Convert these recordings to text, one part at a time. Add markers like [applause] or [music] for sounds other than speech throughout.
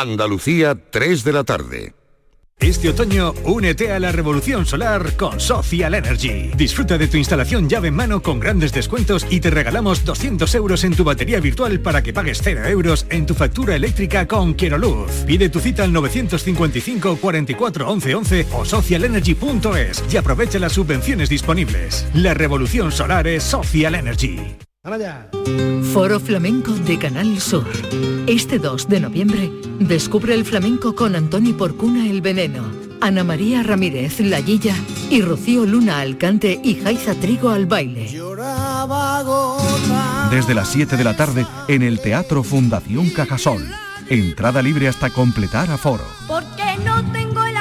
Andalucía, 3 de la tarde. Este otoño, únete a la revolución solar con Social Energy. Disfruta de tu instalación llave en mano con grandes descuentos y te regalamos 200 euros en tu batería virtual para que pagues 0 euros en tu factura eléctrica con Luz. Pide tu cita al 955 44 11 11 o socialenergy.es y aprovecha las subvenciones disponibles. La revolución solar es Social Energy. Foro Flamenco de Canal Sur. Este 2 de noviembre, descubre el flamenco con Antoni Porcuna El Veneno, Ana María Ramírez La Guilla y Rocío Luna Alcante y Jaiza Trigo al baile. Desde las 7 de la tarde en el Teatro Fundación Cajasol. Entrada libre hasta completar a foro. Porque no tengo el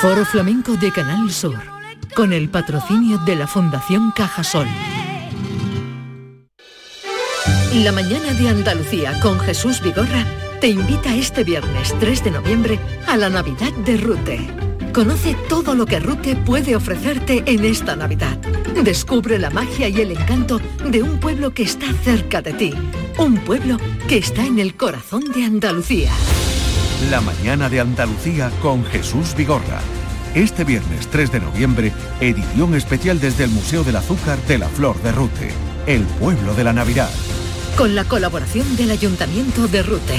Foro Flamenco de Canal Sur. Con el patrocinio de la Fundación Cajasol. La mañana de Andalucía con Jesús Vigorra te invita este viernes 3 de noviembre a la Navidad de Rute. Conoce todo lo que Rute puede ofrecerte en esta Navidad. Descubre la magia y el encanto de un pueblo que está cerca de ti. Un pueblo que está en el corazón de Andalucía. La mañana de Andalucía con Jesús Vigorra. Este viernes 3 de noviembre, edición especial desde el Museo del Azúcar de la Flor de Rute, el pueblo de la Navidad con la colaboración del Ayuntamiento de Rute.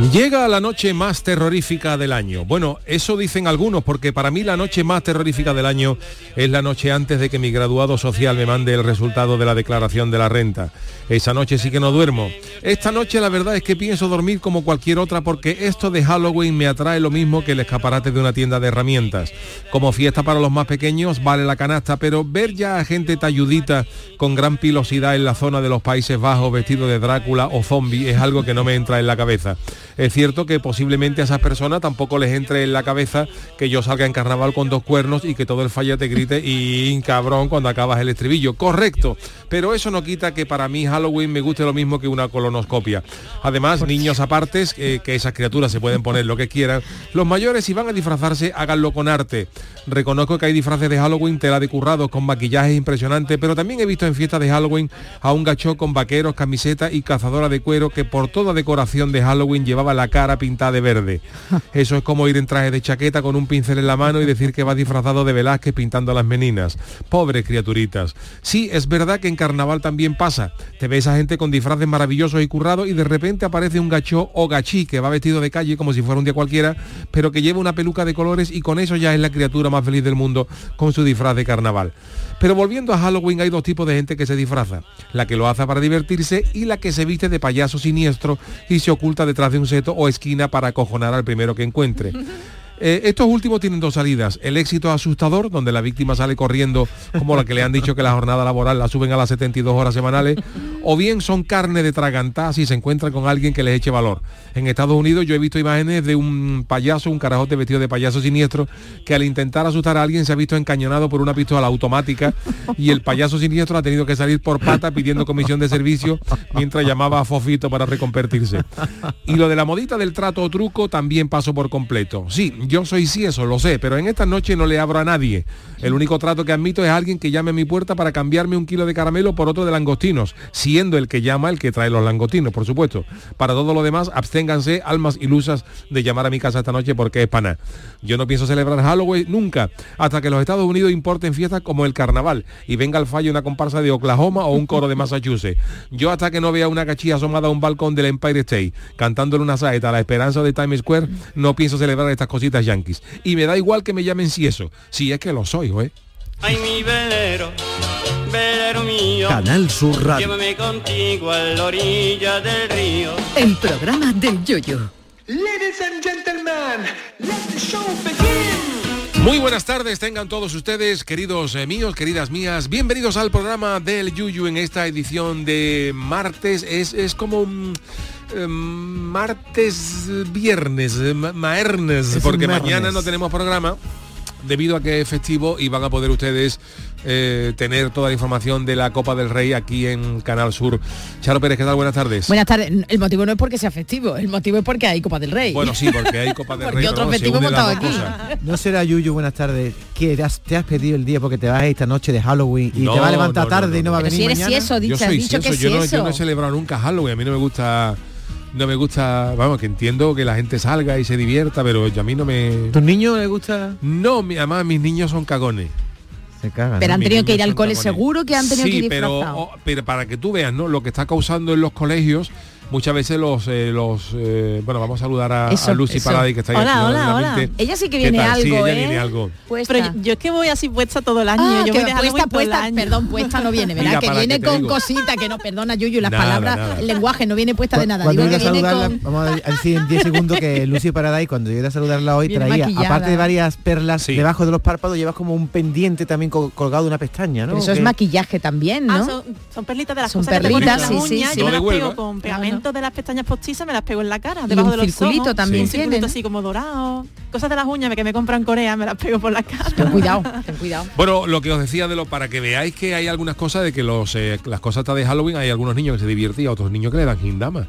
Llega la noche más terrorífica del año. Bueno, eso dicen algunos, porque para mí la noche más terrorífica del año es la noche antes de que mi graduado social me mande el resultado de la declaración de la renta. Esa noche sí que no duermo. Esta noche la verdad es que pienso dormir como cualquier otra porque esto de Halloween me atrae lo mismo que el escaparate de una tienda de herramientas. Como fiesta para los más pequeños vale la canasta, pero ver ya a gente talludita con gran pilosidad en la zona de los Países Bajos vestido de Drácula o zombie es algo que no me entra en la cabeza. Es cierto que posiblemente a esas personas tampoco les entre en la cabeza que yo salga en carnaval con dos cuernos y que todo el falla te grite y cabrón cuando acabas el estribillo. Correcto, pero eso no quita que para mí Halloween me guste lo mismo que una colonoscopia. Además, niños apartes, que esas criaturas se pueden poner lo que quieran. Los mayores si van a disfrazarse, háganlo con arte. Reconozco que hay disfraces de Halloween, tela de currados, con maquillajes impresionantes, pero también he visto en fiestas de Halloween a un gacho con vaqueros, camiseta y cazadora de cuero que por toda decoración de Halloween la cara pintada de verde. [laughs] Eso es como ir en traje de chaqueta con un pincel en la mano y decir que va disfrazado de Velázquez pintando a las meninas. Pobres criaturitas. Sí, es verdad que en carnaval también pasa. Te ves a gente con disfraces maravillosos y currados y de repente aparece un gacho o gachí que va vestido de calle como si fuera un día cualquiera, pero que lleva una peluca de colores y con eso ya es la criatura más feliz del mundo con su disfraz de carnaval. Pero volviendo a Halloween hay dos tipos de gente que se disfraza. La que lo hace para divertirse y la que se viste de payaso siniestro y se oculta detrás de un o esquina para acojonar al primero que encuentre. [laughs] Eh, estos últimos tienen dos salidas. El éxito asustador, donde la víctima sale corriendo como la que le han dicho que la jornada laboral la suben a las 72 horas semanales, o bien son carne de tragantas y se encuentran con alguien que les eche valor. En Estados Unidos yo he visto imágenes de un payaso, un carajote vestido de payaso siniestro, que al intentar asustar a alguien se ha visto encañonado por una pistola automática y el payaso siniestro ha tenido que salir por pata pidiendo comisión de servicio mientras llamaba a Fofito para reconvertirse. Y lo de la modita del trato o truco también pasó por completo. Sí, yo soy sí eso, lo sé, pero en esta noche no le abro a nadie. El único trato que admito es alguien que llame a mi puerta para cambiarme un kilo de caramelo por otro de langostinos, siendo el que llama el que trae los langostinos, por supuesto. Para todo lo demás, absténganse, almas ilusas, de llamar a mi casa esta noche porque es pana. Yo no pienso celebrar Halloween nunca, hasta que los Estados Unidos importen fiestas como el carnaval y venga al fallo una comparsa de Oklahoma o un coro de Massachusetts. Yo hasta que no vea una cachilla asomada a un balcón del Empire State, cantándole una saeta a la esperanza de Times Square, no pienso celebrar estas cositas yankees. Y me da igual que me llamen si eso, si es que lo soy, ¿eh? Ay, mi velero, velero mío. Canal Sur Radio. Llévame contigo a la orilla del río. El programa del yoyo. Ladies and gentlemen, let the show begin. Muy buenas tardes, tengan todos ustedes, queridos eh, míos, queridas mías, bienvenidos al programa del Yuyu en esta edición de martes. Es, es como un eh, martes, viernes, eh, ma- maernes, Es porque mañana no tenemos programa debido a que es festivo y van a poder ustedes eh, tener toda la información de la Copa del Rey aquí en Canal Sur. Charo Pérez, ¿qué tal? Buenas tardes. Buenas tardes. El motivo no es porque sea festivo, el motivo es porque hay Copa del Rey. Bueno, sí, porque hay Copa [laughs] del Porque Rey. otro ¿no? Festivo dos aquí. cosas. No será Yuyu, buenas tardes, que te has, te has pedido el día porque te vas esta noche de Halloween y No, te va a levantar no, no, tarde no, y no va a venir si eres mañana. si eso, dicho, soy eso, yo no, eso. yo no he celebrado nunca Halloween, a mí no me gusta no me gusta, vamos, que entiendo que la gente salga y se divierta, pero a mí no me ¿Tus niños les gusta? no, mi- además mis niños son cagones. Se cagan. Pero ¿no? han Mis tenido que ir al cole cagones. seguro que han tenido sí, que ir pero, disfrazados. o- pero para que tú veas, ¿no? Lo que está causando en los colegios, muchas veces los, eh, los eh, bueno, vamos a saludar a, Eso, a Lucy eso. Que está ahí Hola, aquí hola, hola. Ella sí que ¿Qué viene? Sí, algo, ella ¿eh? viene algo. Puesta. Pero yo, yo es que voy así puesta todo el año. Ah, yo que voy puesta, Halloween todo el puesta, año. perdón, puesta no viene, ¿verdad? Mira, que viene que con digo. cositas, que no, perdona, Yuyu, las Nada, palabras, nada. el lenguaje no viene puesta de nada. Cuando Digo llegue que a viene saludarla, con... vamos a decir en 10 segundos que [laughs] Lucy Paradise, cuando llegue a saludarla hoy, Viene traía, maquillada. aparte de varias perlas Sí. debajo de los párpados, llevas como un pendiente también col- colgado de una pestaña, ¿no? Pero eso es maquillaje también, ¿no? Ah, son, son perlitas de las Son perlitas, las sí, sí, uñas. sí. Yo me No las de pego Huelva. con pegamento de las pestañas postizas, me las pego en la cara, Y debajo un de los circulito ojos. también Un circulito tienen. así como dorado. Cosas de las uñas que me compran en Corea, me las pego por la cara. Ten cuidado, ten cuidado. Bueno, lo que os decía de lo para que veáis que hay algunas cosas de que los eh, las cosas de Halloween hay algunos niños que se divierten y a otros niños que le dan gindama.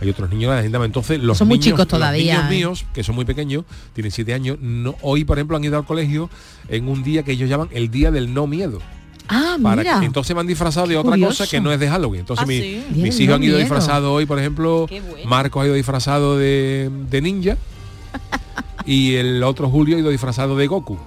Hay otros niños que le dan gindama. Entonces los Son muy niños, chicos los todavía, niños ¿eh? míos, que son muy pequeños, tienen siete años, no, hoy por ejemplo han ido al colegio en un día que ellos llaman el día del no miedo. Ah, Para mira. que- entonces me han disfrazado de otra curioso. cosa que no es de Halloween. Entonces Ah, mi- sí. Día mis hijos han ido miedo. disfrazados hoy, por ejemplo, bueno. Marcos ha ido disfrazado de, de ninja [laughs] y el otro Julio ha ido disfrazado de Goku.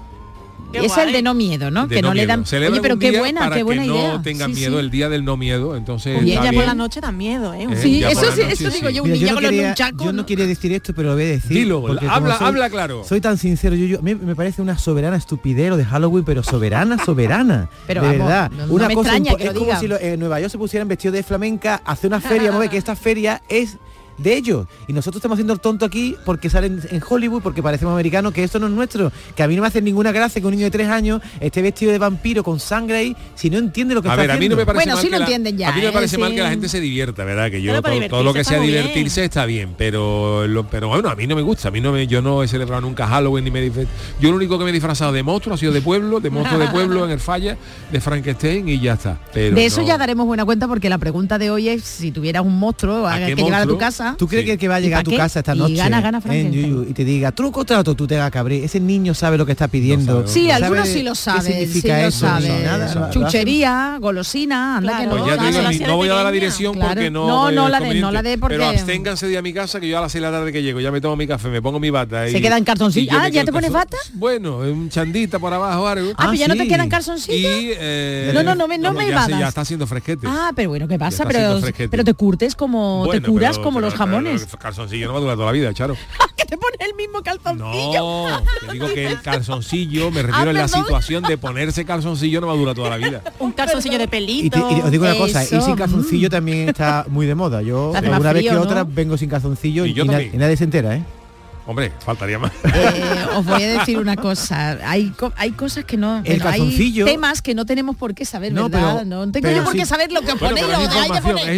Qué es el de no miedo, ¿no? de que no, le dan... Oye, pero un qué buena, para qué buena que idea. no tengan Sí, miedo sí. el día del no miedo. Entonces Un está ninja por la noche da miedo, ¿eh? Un Eh, Sí, eso, noche, eso sí. digo yo, un Mira, ninja yo no, con quería, nunchacos, yo no ¿no? quería decir esto, pero lo voy a decir. Dilo, habla, soy- habla claro. Soy tan sincero, yo, yo- a mí me parece una soberana estupidez lo de Halloween, pero soberana, [laughs] soberana. Pero de vamos, verdad. no- no una me cosa extraña que lo es como si en Nueva York se pusieran vestidos de flamenca, hace una feria, vamos a ver que esta feria es de ellos. Y nosotros estamos haciendo el tonto aquí porque salen en Hollywood, porque parecemos americanos, que esto no es nuestro. Que a mí no me hace ninguna gracia que un niño de tres años esté vestido de vampiro con sangre ahí, si no entiende lo que A está ver, a mí no me parece Bueno, mal sí lo la- entienden ya, A mí me ¿eh? parece mal Sí. que la gente se divierta, ¿verdad? Que yo todo, todo lo que sea divertirse está bien, pero lo- pero bueno, a mí no me gusta, a mí no me, yo no he celebrado nunca Halloween ni me yo lo único que me he disfrazado de monstruo ha sido de pueblo, de monstruo de pueblo en el falla, de Frankenstein y ya está. Pero De eso no- ya daremos buena cuenta porque la pregunta de hoy es si tuvieras un monstruo ¿A que qué llevar a tu monstruo? Casa. ¿Tú crees Sí. que el que va a ¿Y llegar a tu qué? casa esta Y noche gana, gana en. Yuyu y te diga truco trato, tú te hagas cabrir? Ese niño sabe lo que está pidiendo. No Sí, ¿no? algunos ¿Sabe sí lo qué saben, sí lo eso? Nada, Chuchería, golosina, anda Claro. que Pues no. ya No, te digo, voy a dar la dirección Claro. porque no No, no la dé, no la dé porque- Pero absténganse de a mi casa que yo a las 6 de la tarde que llego, ya me tomo mi café, me pongo mi bata y Se queda en calzoncillo. y yo Ah, ¿ya te pones bata? Bueno, un chandita por abajo algo. Ah, pero ya no te sí. quedan calzoncillos. Y, eh, No, no, no me- no me ya, está haciendo fresquete. Ah, pero bueno, ¿qué pasa? Pero, te curtes como, te curas como los jamones. el calzoncillo no va a durar toda la vida, Charo. [laughs] que te pones el mismo calzoncillo. No, [laughs] te digo que el calzoncillo, me refiero Ah, en la perdón. situación de ponerse calzoncillo no va a durar toda la vida. [laughs] Un calzoncillo de Y, pelito. te- y os digo una cosa, Eso, y sin mm. calzoncillo también está muy de moda. Yo alguna vez frío, que ¿no? otra vengo sin calzoncillo Y y, yo na- y nadie se entera, ¿eh? Hombre, faltaría más. [laughs] Eh, os voy a decir una cosa. Hay, co- hay cosas que no. El bueno, hay temas que no tenemos por qué saber, No, ¿verdad? pero- no tengo yo por qué sí. saber lo que os ponéis.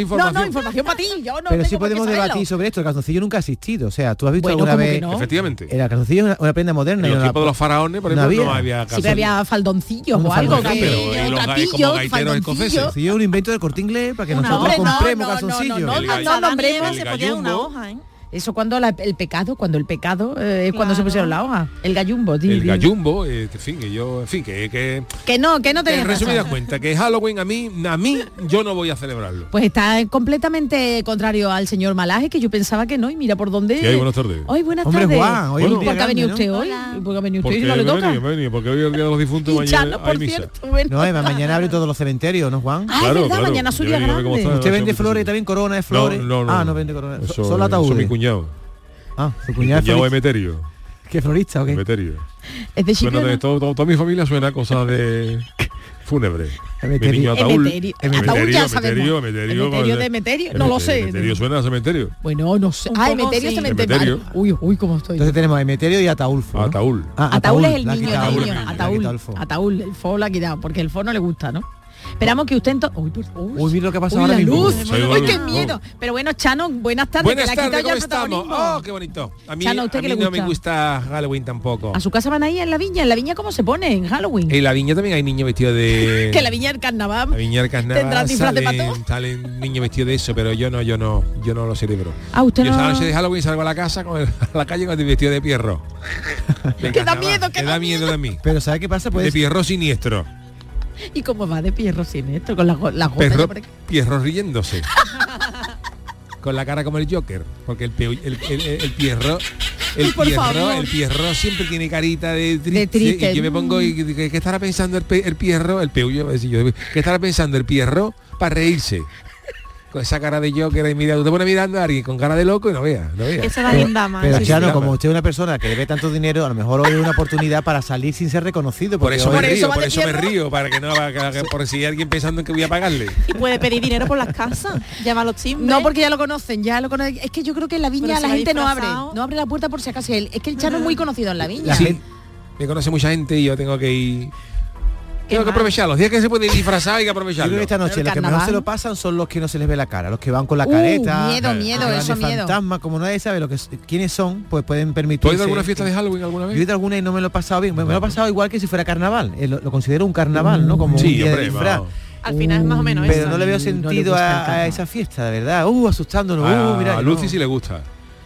No, no, información para ti. Yo no Pero sí qué podemos debatir sobre esto. El calzoncillo nunca ha existido. O sea, tú has visto Bueno, alguna ¿cómo que vez... no? Efectivamente. El calzoncillo es una, una prenda moderna. En no la- tiempos de los faraones, por no ejemplo, había. no había Siempre calzoncillo. había faldoncillos o algo. pero, y los ga- trapillos, como gaiteros faldoncillos. escoceses. Sí, es un invento del corte inglés para que nosotros no, compremos no, no, calzoncillos. no, El no, gallo- no Eso cuando la- el pecado, cuando el pecado eh, es cuando se pusieron la hoja. El gallumbo, di, El di. gallumbo, eh, que, en fin, que yo, en fin, que, que, Que no, que no te en resumidas cuentas, que Halloween a mí, a mí, yo no voy a celebrarlo. Pues está completamente contrario al señor Malaje, que yo pensaba que no, y mira por dónde. ¿Qué hay? Buenas tardes. Hoy buenas Hombre, tardes. Juan, hoy ¿Por día qué ha venido usted hoy? ¿Por qué ha venido usted Porque y no le toca? venido, venido, porque hoy es el día de los difuntos, [laughs] Y mañana Chano, hay por misa. cierto, bueno. No, Eva, mañana abre todos los cementerios, ¿no, Juan? Ah, es verdad, mañana es su Yo día vengo a ver cómo grande. ¿Usted no vende flores pasa. también, corona de flores? No, no, no. Ah, no vende corona. Solo ataúdes. Mi cuñado. Ah, su Mi cuñado es cuñado florista. Emeterio. ¿Qué florista o qué? Emeterio. Es de todo, todo- toda mi familia suena a cosas de [laughs] fúnebre. Mi Emeterio. niño ataúd. Emeterio. Ataúd ya sabemos. Emeterio, Emeterio, Emeterio de Emeterio, no lo sé. Emeterio suena a cementerio. Bueno, no sé. Ah, Emeterio sí. Cementerio. Uy, uy, cómo estoy. Entonces tenemos a Emeterio y Ataulfo. ¿no? Ataúd. Ah, Ataúl es el la niño, el la niño. Ataúl. el fo. Ataúl, el fo lo ha quitado, porque el fo no le gusta, ¿no? Esperamos que usted entonces... Uy, uy, Uy, mira lo que ha pasado uy, ahora la mismo. luz. Uy, qué miedo. Pero bueno, Chano, buenas tardes. Buenas tardes, ¿cómo estamos? Oh, qué bonito. A mí, Chano, ¿a usted a qué mí le no me gusta? gusta Halloween tampoco. A su casa van ahí en la viña. En la viña, ¿cómo se pone en Halloween? En la viña también hay niños vestidos de... [laughs] que la viña del carnaval. La viña del carnaval Tendrán disfraz de salen, pato. salen niños vestidos de eso, pero yo no, yo no, yo no lo celebro. Ah, usted yo no- noche de Halloween salgo a la casa con el- [laughs] a la calle con el vestido de pierro. De [laughs] Que da miedo, que da da miedo de mí. Pero ¿sabe qué pasa? De Pues pierro siniestro. ¿Y cómo va de pierro sin esto? Con las ya Perro, pierro riéndose. [laughs] con la cara como el Joker. Porque el, el, el- el- el pierro... El pierro, el pierro siempre tiene carita de triste, triste. y yo me pongo y ¿qué, qué estará pensando el, pe- el pierro? El peullo, yo, ¿qué estará pensando el pierro para reírse? Con esa cara de Joker y mira, tú te pones mirando a alguien con cara de loco y no veas, no veas. Esa da bien dama. Pero sí, Chano, sí. como usted es una persona que debe tanto dinero, a lo mejor hoy es una oportunidad para salir sin ser reconocido. Por eso me Por eso río, por eso me río, para que no para que- por si hay alguien pensando en que voy a pagarle. Y puede pedir dinero por las casas. Llama a los timbres. No, porque ya lo conocen, ya lo conocen. Es que yo creo que en la viña Pero la gente no abre. No abre la puerta por si acaso. Es que el Chano es muy conocido en la viña. La Sí, gente- me conoce mucha gente y yo tengo que ir. Tengo que aprovechar, los días que se puede ir disfrazado hay que Yo aprovecharlo. creo que esta Pero noche el los que mejor se lo pasan son los que no se les ve la cara, los que van con la Uh, careta. miedo, eh, miedo, van eso miedo. fantasma, como nadie sabe lo que es- quiénes son, pues pueden ¿Tú permitirse. has ido a alguna fiesta de Halloween alguna Yo he vez? ido a alguna y no me lo he pasado bien. Me, me lo he pasado igual que si fuera carnaval. Eh, Lo, lo considero un carnaval, ¿no? Como un Sí, día de disfraz. Al final es más o menos Pero eso. no le veo No le sentido a, esa fiesta, de verdad. Uh, asustándonos. a, uh, mira, a Lucy no. sí le gusta.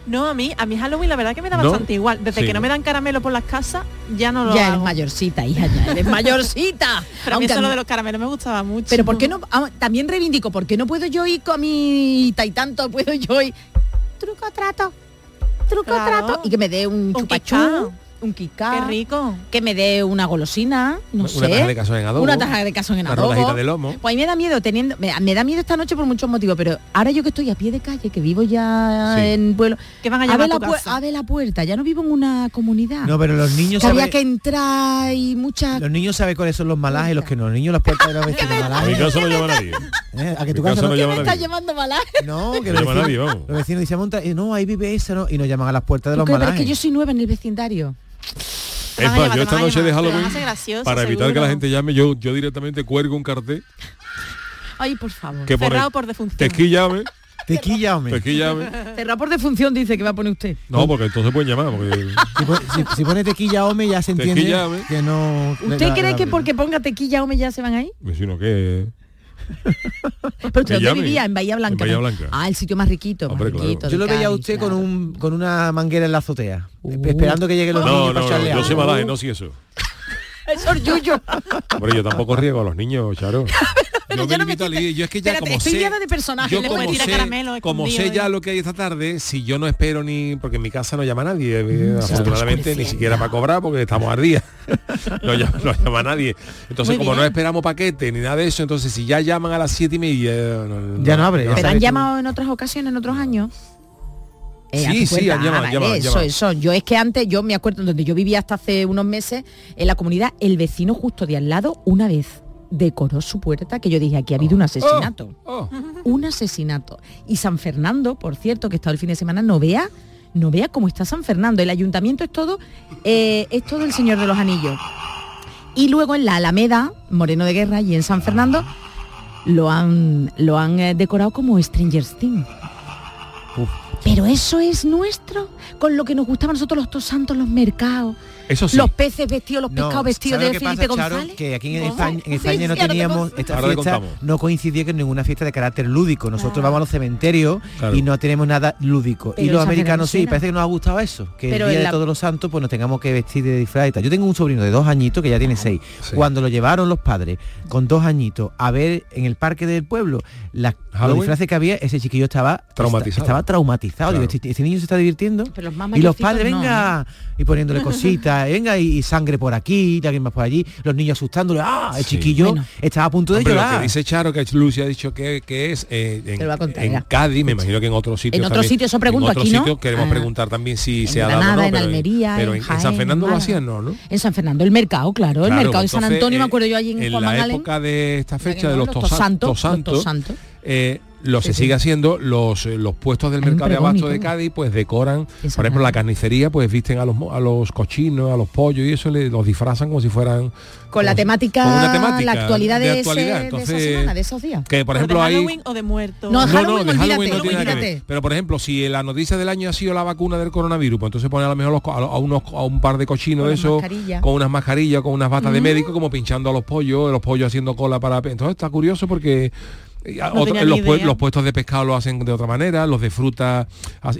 No, a mí, a mí Halloween la verdad que me da ¿No? bastante igual. Desde Sí. que no me dan caramelo por las casas, ya no lo Ya eres hago. mayorcita, hija, ya eres [laughs] mayorcita. Pero a mí eso lo de los caramelos me gustaba mucho. Pero ¿por qué no? ah, También reivindico, ¿por qué no puedo yo ir con mi y tanto puedo yo ir? Truco trato, truco Claro. trato. Y que me dé un, Un chupachú, un kika, Qué rico. que me dé una golosina, no Una sé. taja de cazón en adobo. Una taja de caso en Una adobo. de lomo. Pues a mí me da miedo teniendo, me, me da miedo esta noche por muchos motivos, pero ahora yo que estoy a pie de calle, que vivo ya Sí. en pueblo, Que van a abre llamar la, a tu pu- casa. abre la puerta, ya no vivo en una comunidad. No, pero los niños que había saben, que entrar y muchas los niños saben cuáles son los malajes y los que no. Los niños las puertas de los vecinos [laughs] A mi malajes. casa no llama nadie. ¿eh? A que tu casa no, no ¿Qué llama me nadie. está llevando malaje? No, que No los vecinos, dicen, no, ahí vive esa, ¿no? Y nos llaman a las puertas de ¿Tú los? Pero es malajes. que yo soy nueva en el vecindario. Es más, yo esta noche de Halloween, gracioso, para evitar que la gente llame, yo, yo directamente cuelgo un cartel [laughs] Ay, por favor. que pone Cerrado por defunción. tequillame, [laughs] Tequilla, hombre. tequillame. Cerrado por defunción dice que va a poner usted. No, porque entonces pueden llamar, porque Si, pone- si- si pone tequilla home ya se entiende que no... ¿Usted la- cree la- que porque ponga tequilla o ya se van ahí? vecino que Pero usted dónde vivía, en Bahía Blanca. En Bahía ¿no? Blanca. Ah, el sitio más riquito. Hombre, más claro. riquito Yo de lo veía a usted con claro. un con una manguera en la azotea, Uh. esperando que lleguen los No, niños no, para no, yo sé malaje, no sí eso. Eso [laughs] es yuyo. Hombre, yo tampoco riego a los niños, Charo. [laughs] Pero yo yo me no me limito a estoy- leer. Yo es que ya Espérate, como estoy sé, de personajes, yo le como tirar sé, caramelo como sé ya ¿eh? lo que hay esta tarde, si yo no espero ni porque en mi casa no llama nadie, Mm, eh, afortunadamente ni siquiera para cobrar porque estamos al día. [laughs] no, llama, no llama nadie. Entonces Muy como no esperamos paquete ni nada de eso, entonces si ya llaman a las siete y media, no, Ya no abre, ya Pero han tú. llamado en otras ocasiones, en otros años. Eh, a Sí, sí, llamado, Ah, vale, eso, llaman. eso. Yo es que antes, yo me acuerdo donde yo vivía hasta hace unos meses, en la comunidad, el vecino justo de al lado, una vez decoró su puerta, que yo dije, aquí ha habido un asesinato. Oh, [laughs] un asesinato. Y San Fernando, por cierto, que estado el fin de semana, no vea, no vea cómo está San Fernando. El ayuntamiento es todo, eh, es todo el Señor de los Anillos. Y luego en la Alameda, Moreno de Guerra, y en San Fernando, lo han, lo han eh, decorado como Stranger Things. Pero eso es nuestro, con lo que nos gustaban nosotros los tosantos, los mercados. Eso sí. Los peces vestidos, los pescados vestidos ¿sabes de Felipe pasa, Charo? González. Que aquí en. España, en Sí, España no sí, teníamos esta fiesta, no coincidía con ninguna fiesta de carácter lúdico. Nosotros vamos a los cementerios Claro. y no tenemos nada lúdico. Pero y los americanos sí, parece que nos ha gustado eso, que Pero el día de todos los santos pues nos tengamos que vestir de disfraz y tal. Yo tengo un sobrino de dos añitos que ya tiene seis. Sí. Cuando lo llevaron los padres con dos añitos a ver en el parque del pueblo las, los disfraces que había, ese chiquillo estaba Traumatizado. Estaba traumatizado. Digo, Claro. este, este niño se está divirtiendo. Pero los más y los padres, no, venga, y poniéndole cositas, venga, y, y sangre por aquí, y alguien más por allí, los niños asustándole, ah, el Sí. chiquillo Bueno. estaba a punto de Hombre, lo llorar. que dice Charo, que Lucy ha dicho que, que es eh, en, lo contar. Cádiz, me imagino que en otros sitios. En otros sitios, eso pregunto, En otros aquí no. sitios queremos Ah. preguntar también si se ha dado no, en pero Almería, pero en en, San Fernando lo hacían, ¿no? ¿no? En San Fernando, el mercado, claro, el mercado de San entonces, Antonio, me eh, acuerdo yo allí en, en Juan la época de esta ¿verdad que fecha de los, Los tosa- tosantos, los tosantos, tosantos. eh, lo se Sí, sí. sigue haciendo los eh, los puestos del Hay mercado de abasto de. Cádiz pues decoran por ejemplo la carnicería pues visten a los a los cochinos a los pollos y eso le, los disfrazan como si fueran con la temática, con una temática la actualidad de, de ese- de esa semana, de esos días. que por ¿O ejemplo de hay Halloween o de muertos? No, no, Halloween, no, de Halloween no tiene nada que ver. olvídate. Pero por ejemplo, si la noticia del año ha sido la vacuna del coronavirus, pues entonces pone a lo mejor los a, a unos a un par de cochinos Con de mascarillas. con unas mascarillas, con unas batas de médico, como pinchando a los pollos, los pollos haciendo cola para. Entonces está curioso porque No otro- tenía los, puestos de pescado lo hacen de otra manera, los de fruta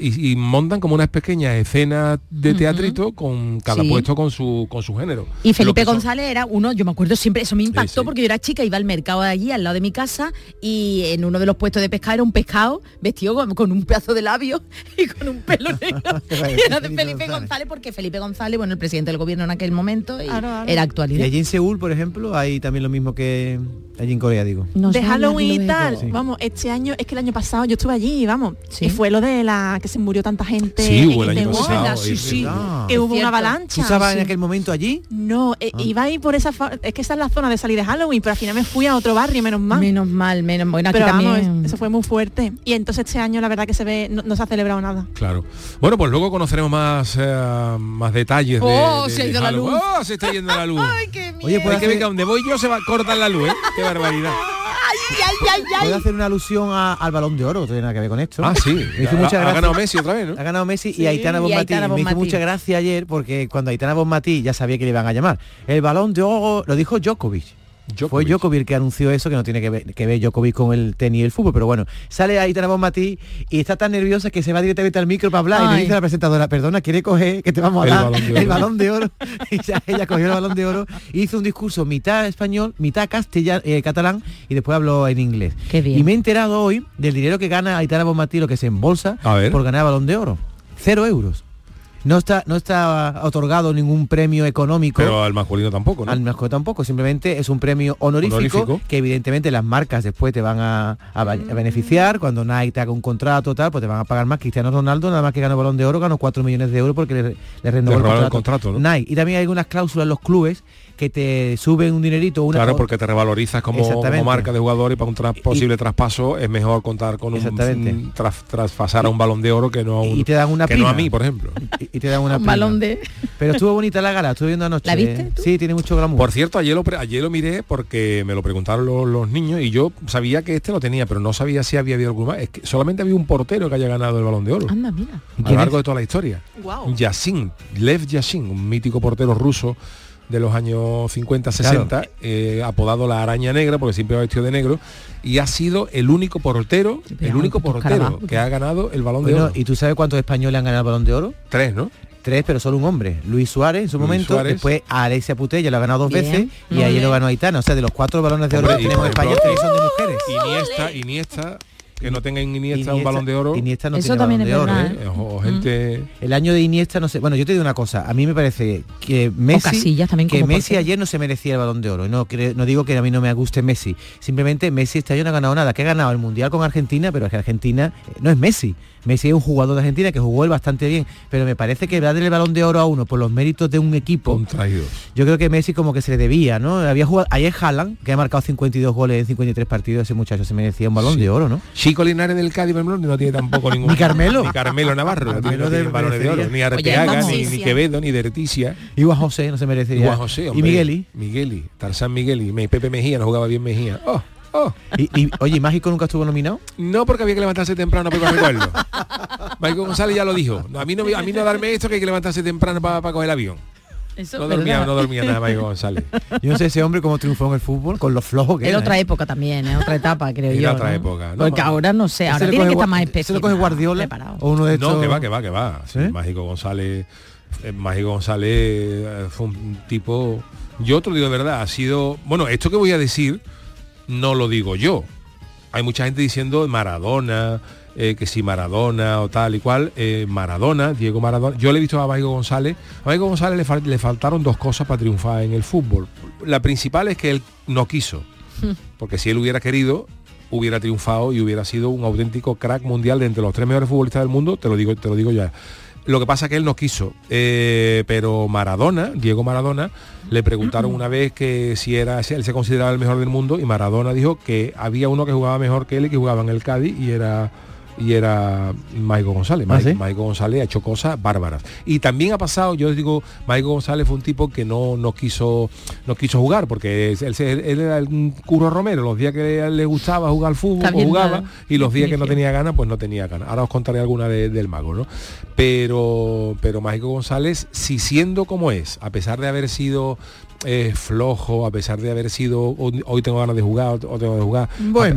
y, y montan como unas pequeñas escenas de teatrito con cada Sí. puesto con su con su género. Y Felipe son- González era uno, yo me acuerdo siempre, eso me impactó sí. porque yo era chica, iba al mercado de allí, al lado de mi casa, y en uno de los puestos de pescado era un pescado vestido con, con un pedazo de labio [laughs] y con un pelo [laughs] negro. y era de Felipe González, porque Felipe González, bueno, el presidente del gobierno en aquel momento, y era Y actualidad. allí en Seúl, por ejemplo, hay también lo mismo que allí en Corea, digo. No de Halloween Vamos, este año, es que el año pasado yo estuve allí, vamos. Sí. Y fue lo de la que se murió tanta gente. Sí, en el Sí, sí. Que hubo Cierto. una avalancha. ¿Tú estabas en aquel momento allí? No, eh, Ah. iba a ir por esa es que esa es la zona de salir de Halloween, pero al final me fui a otro barrio, menos mal. Menos mal, menos bueno, aquí pero vamos, también. eso fue muy fuerte. Y entonces este año la verdad que se ve, no, no se ha celebrado nada. Claro. Bueno, pues luego conoceremos más eh, más detalles de- Oh, de, se ha ido la luz. ¡Oh, se está yendo la luz. [laughs] Oye, Es ¿puedo que venga, donde voy yo se va a cortar la luz, ¿eh? Qué barbaridad. [laughs] puedo hacer una alusión a- al balón de oro? No tiene nada que ver con esto. Ah, sí. Me hizo Ha- mucha ha ganado Messi otra vez, ¿no? Ha ganado Messi Sí, y Aitana Bonmatí. Me hizo mucha gracia ayer porque cuando Aitana Bonmatí ya sabía que le iban a llamar. El balón de oro lo dijo Djokovic. Fue Djokovic que anunció eso, que no tiene que ver, que ver Djokovic con el tenis y el fútbol, pero bueno, sale Aitana Bonmatí y está tan nerviosa que se va directamente al micro para hablar y le dice a la presentadora, perdona, quiere coger que te vamos a El dar balón de el oro". balón de oro. [laughs] y ya ella cogió el balón de oro y hizo un discurso mitad español, mitad castellano, eh, catalán y después habló en inglés. Qué bien. Y me he enterado hoy del dinero que gana Aitana Bonmatí, lo que se embolsa A ver. por ganar balón de oro. Cero euros. No está, no está otorgado ningún premio económico. Pero al masculino tampoco, ¿no? Al mascota tampoco, simplemente es un premio honorífico, Honorífico. que evidentemente las marcas después te van a, a ba- a beneficiar, cuando Nike te haga un contrato tal, pues te van a pagar más. Cristiano Ronaldo, nada más que ganó el balón de oro, ganó 4 millones de euros porque le, le renovó Le el el contrato. contrato, ¿no? Nike. Y también hay algunas cláusulas en los clubes que te suben un dinerito. Una, Claro, porque te revalorizas como, marca de jugador y para un tras- posible traspaso es mejor contar con un un tras- traspasar a un balón de oro que no a un y te dan una que no a mí, por ejemplo. y, y te dan una [laughs] Un prima. balón de... Pero estuvo bonita la gala, estuve viendo anoche. ¿La viste tú? Sí, tiene mucho glamour. Por cierto, ayer lo, ayer lo miré porque me lo preguntaron los, los niños y yo sabía que este lo tenía, pero no sabía si había habido alguno más. Es que solamente había un portero que haya ganado el balón de oro Anda, mira. a lo ¿Quién largo es? de toda la historia. Wow. Yassin, Lev Yashin, un mítico portero ruso de los años 50, 60, eh, apodado la araña negra, porque siempre va vestido de negro, y ha sido el único portero, el único portero que ha ganado el balón de oro. ¿y tú sabes cuántos españoles han ganado el balón de oro? Tres, ¿no? Tres, pero solo un hombre. Luis Suárez en su Luis momento, Suárez. después a Alexia Putella lo ha ganado dos Bien, veces y bien. lo ganó Aitana. O sea, de los cuatro balones de oro que y tenemos en España, tres son de mujeres. Iniesta, Iniesta, que no tenga en Iniesta, un Iniesta- balón de oro. Iniesta no Eso tiene también balón es de oro. verdad, ¿eh? eh, o, gente El año de Iniesta, no sé. Bueno, yo te digo una cosa. A mí me parece que Messi, Casillas también que Messi ayer no se merecía el balón de oro. Y No, cre- no digo que a mí no me guste Messi. Simplemente Messi este año no ha ganado nada. Que ha ganado el Mundial con Argentina, pero es que Argentina eh, no es Messi. Messi es un jugador de Argentina que jugó él bastante bien. Pero me parece que darle el balón de oro a uno por los méritos de un equipo. contraídos. Yo creo que Messi como que se le debía, ¿no? Había jugado ayer Haaland, que ha marcado 52 goles en 53 partidos, ese muchacho se merecía un balón Sí. de oro, ¿no? Chico Linares del Cádiz, por ejemplo, no tiene tampoco [laughs] ningún... Ni Carmelo. Ni Carmelo Navarro, no tiene, Carmelo no tiene de- balones de oro. Ni Arteaga, ni. Quevedo, ni de Leticia. Y Juan José no se Y merecería. Juan José, y hombre. Migueli. Migueli, Tarzán Migueli. Pepe Mejía, no jugaba bien Mejía. Oh, oh. Y, y, oye, ¿y Mágico nunca estuvo nominado? No porque había que levantarse temprano para recogerlo. Michael González ya lo dijo. No, a mí no, a mí no darme esto que hay que levantarse temprano para coger el avión. Eso No dormía, verdad. no dormía nada Michael González. Yo no sé ese hombre cómo triunfó en el fútbol, con los flojos que Era era, otra ¿eh? época también, es otra etapa, creo Era yo. otra ¿no? época. No, Porque ahora no sé, ¿Ese ahora tiene que estar más ¿Se lo coge Guardiola? preparado. O uno de estos... No, que va, que va, que va. Sí, ¿Sí? Mágico González, eh, Mágico González eh, fue un tipo. Yo te lo digo de verdad, ha sido. Bueno, esto que voy a decir no lo digo yo. Hay mucha gente diciendo Maradona, eh, que si Maradona o tal y cual. eh, Maradona, Diego Maradona. Yo le he visto a Mágico González. A González le, fal- le faltaron dos cosas para triunfar en el fútbol. La principal es que él no quiso. Porque si él hubiera querido, hubiera triunfado y hubiera sido un auténtico crack mundial de entre los tres mejores futbolistas del mundo, te lo digo, te lo digo ya. Lo que pasa es que él no quiso. Eh, pero Maradona, Diego Maradona, le preguntaron una vez que si era, si él se consideraba el mejor del mundo y Maradona dijo que había uno que jugaba mejor que él y que jugaba en el Cádiz y era y era Maico González. ¿Ah, sí? Maico González ha hecho cosas bárbaras. Y también ha pasado, yo digo, Maico González fue un tipo que no, no quiso no quiso jugar, porque él, él era un curro romero, los días que le gustaba jugar al fútbol, bien jugaba, y los días que no tenía ganas, pues no tenía ganas. Ahora os contaré alguna de- del mago, ¿no? Pero, pero Mágico González, si siendo como es, a pesar de haber sido eh, flojo, a pesar de haber sido hoy, hoy tengo ganas de jugar, o tengo ganas de jugar,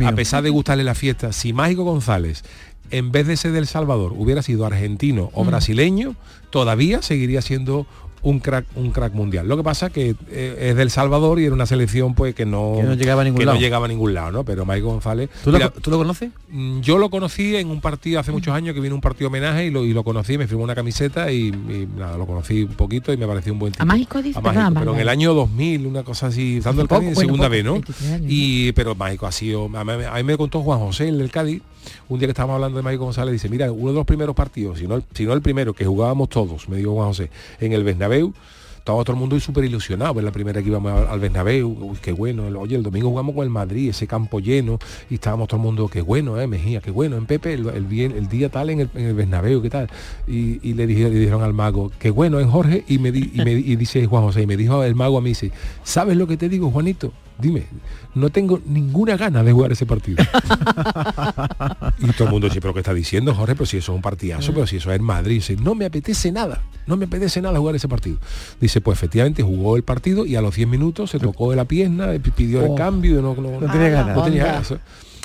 a, a pesar de gustarle la fiesta, si Mágico González en vez de ser del Salvador hubiera sido argentino Mm. o brasileño, todavía seguiría siendo un crack un crack mundial. Lo que pasa que eh, es del Salvador y era una selección pues que no Que no llegaba a ningún que lado. no llegaba a ningún lado, ¿no? Pero Mágico González ¿Tú, lo, mira, ¿Tú lo conoces? Mm, Yo lo conocí en un partido hace muchos años que vino un partido homenaje y lo, y lo conocí, me firmó una camiseta y, y nada, lo conocí un poquito y me pareció un buen tipo. ¿A Mágico dice? A Mágico, Perdón, pero en el año 2000, una cosa así, dando el Cádiz en bueno, segunda poco, vez, ¿no? 23 años. Y pero Mágico ha sido, a mí, a mí me contó Juan José, el del Cádiz, un día que estábamos hablando de Mágico González, dice, mira, uno de los primeros partidos, si no, el- si no el primero, que jugábamos todos, me dijo Juan José, en el Bernabéu, estaba todo el mundo súper ilusionado, en la primera que íbamos al Bernabéu, qué bueno, oye, el domingo jugamos con el Madrid, ese campo lleno, y estábamos todo el mundo, qué bueno, eh, Mejía, qué bueno, en Pepe, el, día tal en el, en qué tal, y, le, dije- le dijeron al mago, qué bueno, en Jorge, y me, me dice Juan José, y me dijo el mago a mí, dice, ¿sabes lo que te digo, Juanito? Dime, no tengo ninguna gana de jugar ese partido. [laughs] y todo el mundo dice, pero ¿qué está diciendo, Jorge? Pero si eso es un partidazo, pero si eso es en Madrid. Dice, no me apetece nada, no me apetece nada jugar ese partido. Dice, pues efectivamente jugó el partido y a los 10 minutos se tocó de la pierna, eh, pidió el Oh. cambio, no, no, No tenía ganas. no tenía Onda. ganas.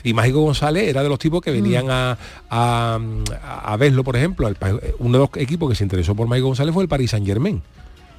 Y Mágico González era de los tipos que venían a, a, a verlo, por ejemplo. al pa- uno de los equipos que se interesó por Mágico González fue el Paris Saint Germain.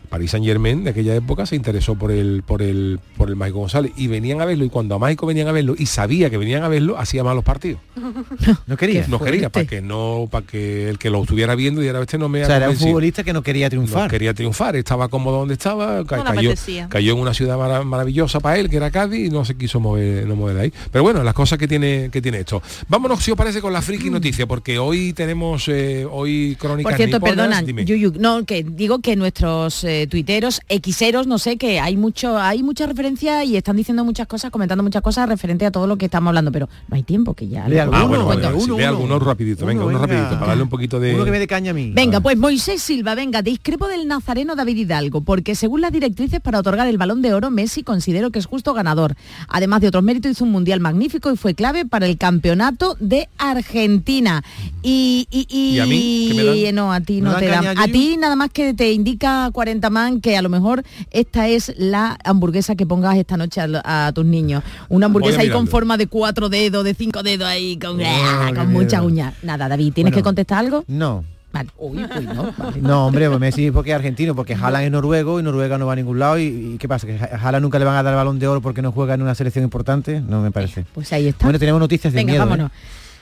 Paris Saint Germain de aquella época se interesó por el por el por el Mágico González y venían a verlo y cuando a Mágico venían a verlo y sabía que venían a verlo hacía malos partidos [laughs] No quería. no quería para que no para que el que lo estuviera viendo dijera este no me O ha sea, era un convencido". futbolista que no quería no triunfar. quería triunfar estaba cómodo donde estaba ca- No le cayó, cayó en una ciudad mara- maravillosa para él que era Cádiz y no se quiso mover no mover de ahí pero bueno las cosas que tiene que tiene esto vámonos si os parece con la friki noticia porque hoy tenemos eh, hoy crónicas Por cierto, niponas. perdona. Yuyu, no, que digo que nuestros eh, tuiteros, xeros, no sé, que hay mucho, hay mucha referencia y están diciendo muchas cosas, comentando muchas cosas referente a todo lo que estamos hablando, pero no hay tiempo que ya. Lea lo- ah bueno, uno, uno. rapidito venga Uno, uno venga. rapidito para darle un poquito de Uno que me dé caña a mí. Venga, pues Moisés Silva, venga, discrepo del nazareno David Hidalgo, porque según las directrices para otorgar el balón de oro, Messi considero que es justo ganador. Además de otros méritos, hizo un mundial magnífico y fue clave para el campeonato de Argentina. Y, y, ¿Y a mí? ¿Qué me dan? no, a ti ¿Me no dan te dan. A ti nada más que te indica 40 man que a lo mejor esta es la hamburguesa que pongas esta noche a, a tus niños. Una hamburguesa ahí con forma de cuatro dedos, de cinco dedos ahí, con, Oh, ¡ah! con mucha miedo. uña. Nada, David, ¿tienes Bueno. que contestar algo? No. Vale. Uy, pues no, vale. [laughs] No, hombre, pues Messi porque es argentino, porque Haaland es noruego y Noruega no va a ningún lado. ¿Y, y qué pasa? ¿Que Haaland nunca le van a dar el balón de oro porque no juega en una selección importante? No me parece. Pues ahí está. Bueno, tenemos noticias de Venga, miedo. ¿eh? vámonos.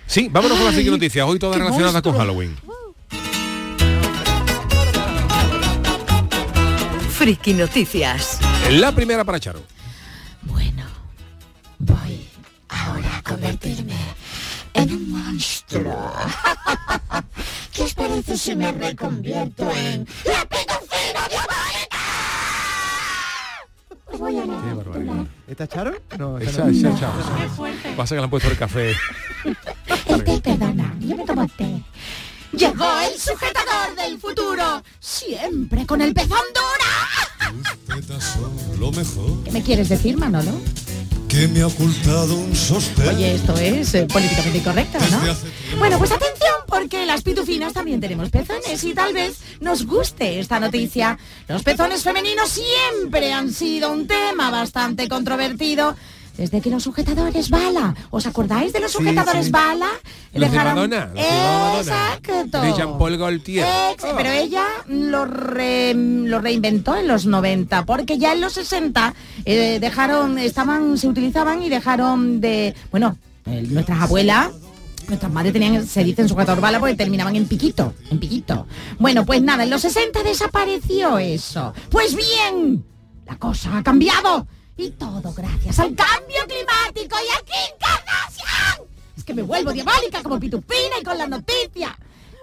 sí vámonos con las friki noticias hoy todas relacionadas con. Halloween Friki Noticias. la primera para Charo Bueno, voy ahora a convertirme en un monstruo. [laughs] ¿Qué os parece si me reconvierto en la pedofila diabólica? Os voy a Qué barbaridad. ¿Esta Charo? No, esa Esa, no. Charo. Pasa que le han puesto el café. [laughs] El té, perdona, yo me tomo el té. Llegó el sujetador del futuro, siempre con el pezón dura. Lo mejor ¿Qué me quieres decir, Manolo? que me ha ocultado un sostén. Oye, esto es eh, políticamente incorrecto, ¿no? Bueno, pues atención, porque las pitufinas también tenemos pezones y tal vez nos guste esta noticia. Los pezones femeninos siempre han sido un tema bastante controvertido. Desde que los sujetadores bala, ¿os acordáis de los sujetadores sí. bala? Los de Dejaron- Madonna, los Madonna. Exacto. De Jean-Paul Gaultier. Ex- Pero ella lo, re- lo reinventó en los 90, porque ya en los 60 eh, dejaron, estaban, se utilizaban y dejaron de, bueno, eh, nuestras abuelas, nuestras madres tenían, se dicen sujetador bala porque terminaban en piquito, en piquito. Bueno, pues nada, en los 60 desapareció eso. Pues bien, la cosa ha cambiado. Y todo gracias al cambio climático y a Kim Kardashian. Es que me vuelvo diabólica como pitupina y con la noticia.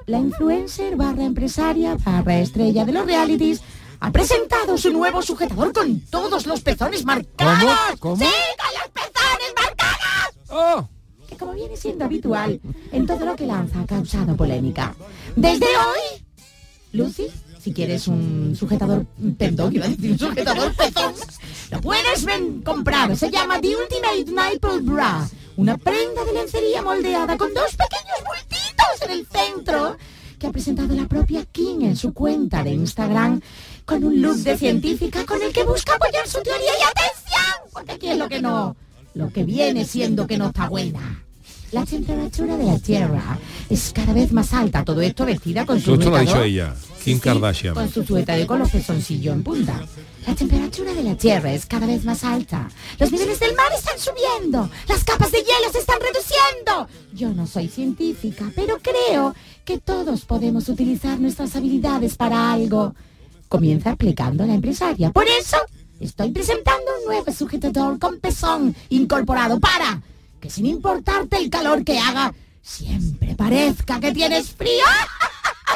La influencer barra empresaria barra estrella de los realities ha presentado su nuevo sujetador con todos los pezones marcados. ¿Cómo? ¡Sí, con los pezones marcados! ¡Oh! Que como viene siendo habitual, en todo lo que lanza ha causado polémica. Desde hoy, Lucy, si quieres un sujetador, perdón, iba a decir un sujetador pezón, lo puedes ven- comprar. Se llama The Ultimate Nipple Bra. Una prenda de lencería moldeada con dos pequeños bultitos en el centro que ha presentado la propia King en su cuenta de Instagram con un look de científica con el que busca apoyar su teoría y atención, porque aquí es lo que no, lo que viene siendo que no está buena. La temperatura de la Tierra es cada vez más alta, todo esto vestida con su esto lo ha dicho ella, Kim Kardashian. con su sujetador con los pezoncillos en punta. La temperatura de la Tierra es cada vez más alta. Los niveles del mar están subiendo. Las capas de hielo se están reduciendo. Yo no soy científica, pero creo que todos podemos utilizar nuestras habilidades para algo. Comienza explicando la empresaria. Por eso estoy presentando un nuevo sujetador con pezón incorporado para que sin importarte el calor que haga, siempre parezca que tienes frío.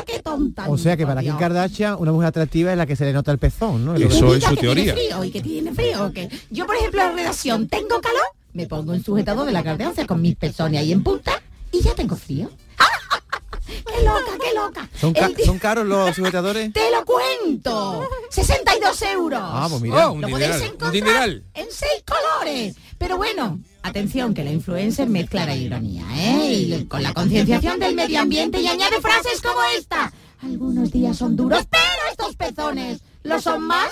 ¡Qué tonta! O sea que para Kim Kardashian una mujer atractiva es la que se le nota el pezón, ¿no? Eso es su que teoría. Tiene frío y que tiene frío. que Yo, por ejemplo, en la redacción tengo calor, me pongo un sujetador de la Kardashian con mis pezones ahí en punta y ya tengo frío. [laughs] ¡Qué loca, qué loca! ¿Son, ca- El di- ¿Son caros los sujetadores? ¡Te lo cuento! 62 euros. Ah, pues mira. Oh, un Lo podéis dineral, encontrar en seis colores. Pero bueno, atención, que la influencer mezcla la ironía, ¿eh? Y le- con la concienciación del medio ambiente y añade frases como esta. Algunos días son duros, pero estos pezones lo son más.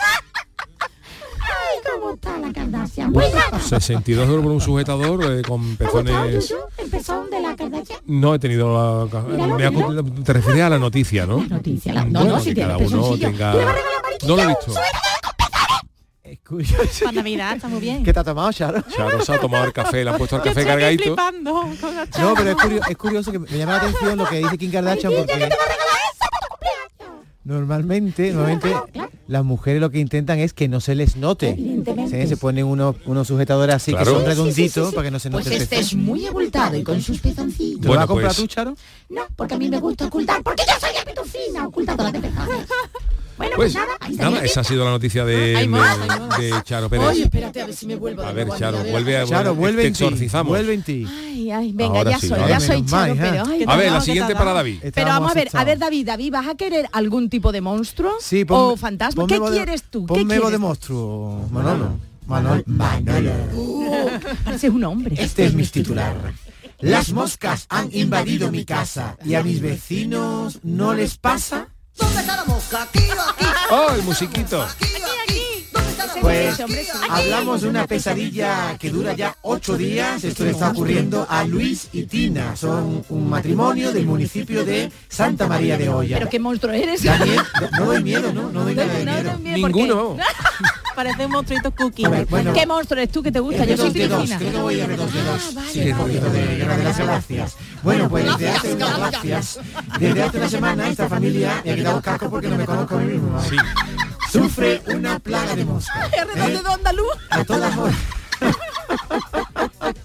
Ay, cómo está la Kardashian. Pues nada. 62 euros por un sujetador eh, con ¿Te ha gustado, pezones... El pezón de la Kardashian? No he tenido la... Míralo, me ha- míralo. te refieres a la noticia, ¿no? La noticia, la- no, Bueno, no, si que tiene cada uno pezoncillo. tenga... ¿Tú le vas a regalar a Mariquita No lo he visto. Curioso. Para Navidad está muy bien. ¿Qué te ha tomado, Charo? Charo se ha tomado el café, le han puesto el café cargadito. flipando con la No, pero es, curio- es curioso que me llama la atención lo que dice Kim Kardashian porque ¿qué te va a regalar eso para tu cumpleaños? normalmente, normalmente las mujeres lo que intentan es que no se les note. Evidentemente. Sí, Se ponen unos, unos sujetadores así Claro. que son Sí, sí, sí, redonditos sí, sí. para que no se note Pues este es muy abultado y con sus pezoncitos. ¿Te lo vas a comprar pues- tú, Charo? No, porque a mí me gusta ocultar, porque yo soy epitufina, ocultadora de pezones. Bueno, pues, Pues nada, ahí está nada, mi esa ha sido la noticia de, Hay más, hay de, más. de Charo Pérez. Oye, espérate a ver si me vuelvo a de ver, Charo, vuelve a Charo, vuelve en ti. exorcizamos. Vuelve en ti. Ay, ay, venga, Ahora ya sí, soy, ya soy Charo, ay, ¿Qué A ver, la ¿Qué siguiente para David. Pero vamos a ver, a ver David, David, ¿vas a querer algún tipo de monstruo Sí, o fantasma? ¿Qué quieres tú? ¿Qué quieres? de monstruo, Manolo. Manolo. Manolo. Uh, pareces un hombre. Este es mi titular. Las moscas han invadido mi casa y a mis vecinos no les pasa. [laughs] Oh, el musiquito. Pues hablamos de una pesadilla que dura ya ocho días. Esto le está ocurriendo a Luis y Tina. Son un matrimonio del municipio de Santa María de Olla. Pero qué monstruo eres. Daniel, no doy miedo, ¿no? No doy nada de No, miedo. Ninguno. [laughs] Parece un monstruito cookie. Ver, bueno, ¿Qué monstruo eres tú que te gusta? Yo soy R2D2, filipina. creo que voy a R2D2. Ah, vale, sí, un vale. poquito de Guerra de las Galaxias. Bueno, pues desde hace unas gracias, desde hace una semana esta familia, me ha quitado casco porque no me conozco a mí mismo. Sí. Sufre una plaga de moscas. [laughs] ¿eh? de andaluz. A todas horas. [laughs]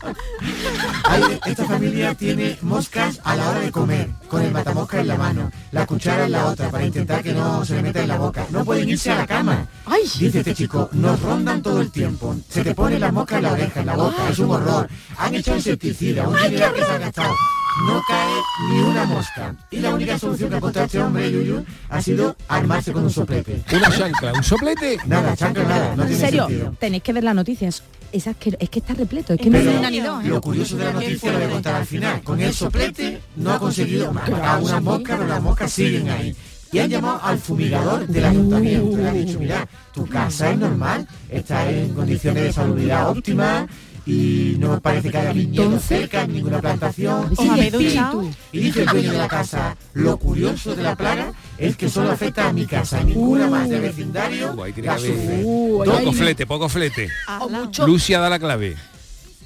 Hay- esta familia tiene moscas a la hora de comer, con el matamosca en la mano, la cuchara en la otra para intentar que no se le meta en la boca. No pueden irse a la cama. Ay. Dice este chico, nos rondan todo el tiempo. Se te pone la mosca en la oreja, en la boca, es un horror. Han hecho insecticida, un dineral que se ha gastado. No cae ni una mosca. Y la única solución que ha encontrado este hombre, Yuyu, ha sido armarse con un soplete. Una chancla, un soplete. Nada, chancla nada, no En tiene serio, sentido. tenéis que ver las noticias. es, es que está repleto, es que no es una ni ¿eh? Lo curioso de la noticia lo voy a contar al final. Con el soplete no ha conseguido matar unas moscas, pero las moscas siguen ahí. Y han llamado al fumigador del ayuntamiento. Le han dicho, mira, tu casa es normal, está en condiciones de salubridad óptimas y no parece que haya viñedos cerca, ni ninguna plantación. ¿Os Y dice- duchado? Y dice el dueño de la casa, lo curioso de la plaga es que solo afecta a mi casa, ninguna más del vecindario Uh, la sufre. Poco flete, poco flete. Ala. Lucia da la clave.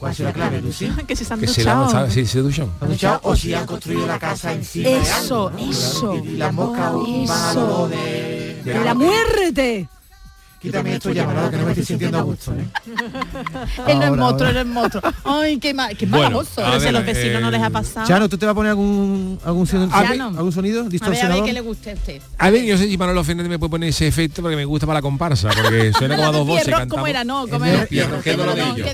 ¿Cuál es la clave, Lucy? que se han Que se la duchado. sí, se duchan. ¿Han duchado? o si han construido la casa encima de Eso, algo, ¿no? eso. Y las moscas van a lo de, de ¡De la muerte! Quítame esto ya, Manolo, que no me estoy sintiendo a gusto, ¿eh? [laughs] Él no es monstruo, él no es monstruo. Ay, qué, ma qué Bueno, malagoso. a a ver, los vecinos no les ha eh, pasado. Chano, ¿tú te vas a poner algún, algún, sonido, Chano. algún sonido A ver, a ver distorsionador? qué le guste a usted. A ver, yo sé si Manolo Fernández me puede poner ese efecto porque me gusta para la comparsa, porque [laughs] suena como a dos voces. ¿Cómo era? No, ¿cómo era? qué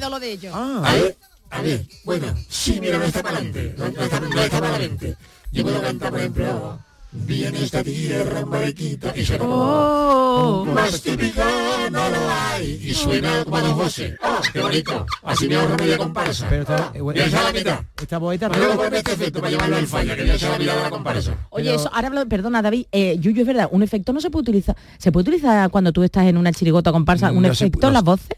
dolor de ellos. Ah, A ver, a ver, bueno, sí, mira, no está para adelante, no, no está, no está malamente. Yo puedo cantar, por ejemplo, viene esta tierra mariquita y suena como... Oh. Más típico no lo hay y suena como a Don José. ¡Oh, qué bonito! Así me ahorro media comparsa. pero está, bueno, Ya está la mitad. esta poeta... Luego ponme este efecto para llevarlo al falla, que ya se la mirada de la comparsa. Oye, eso, ahora hablo, perdona David, eh, Yuyu, es verdad, un efecto no se puede utilizar. ¿Se puede utilizar cuando tú estás en una chirigota comparsa, un No se efecto en no las voces?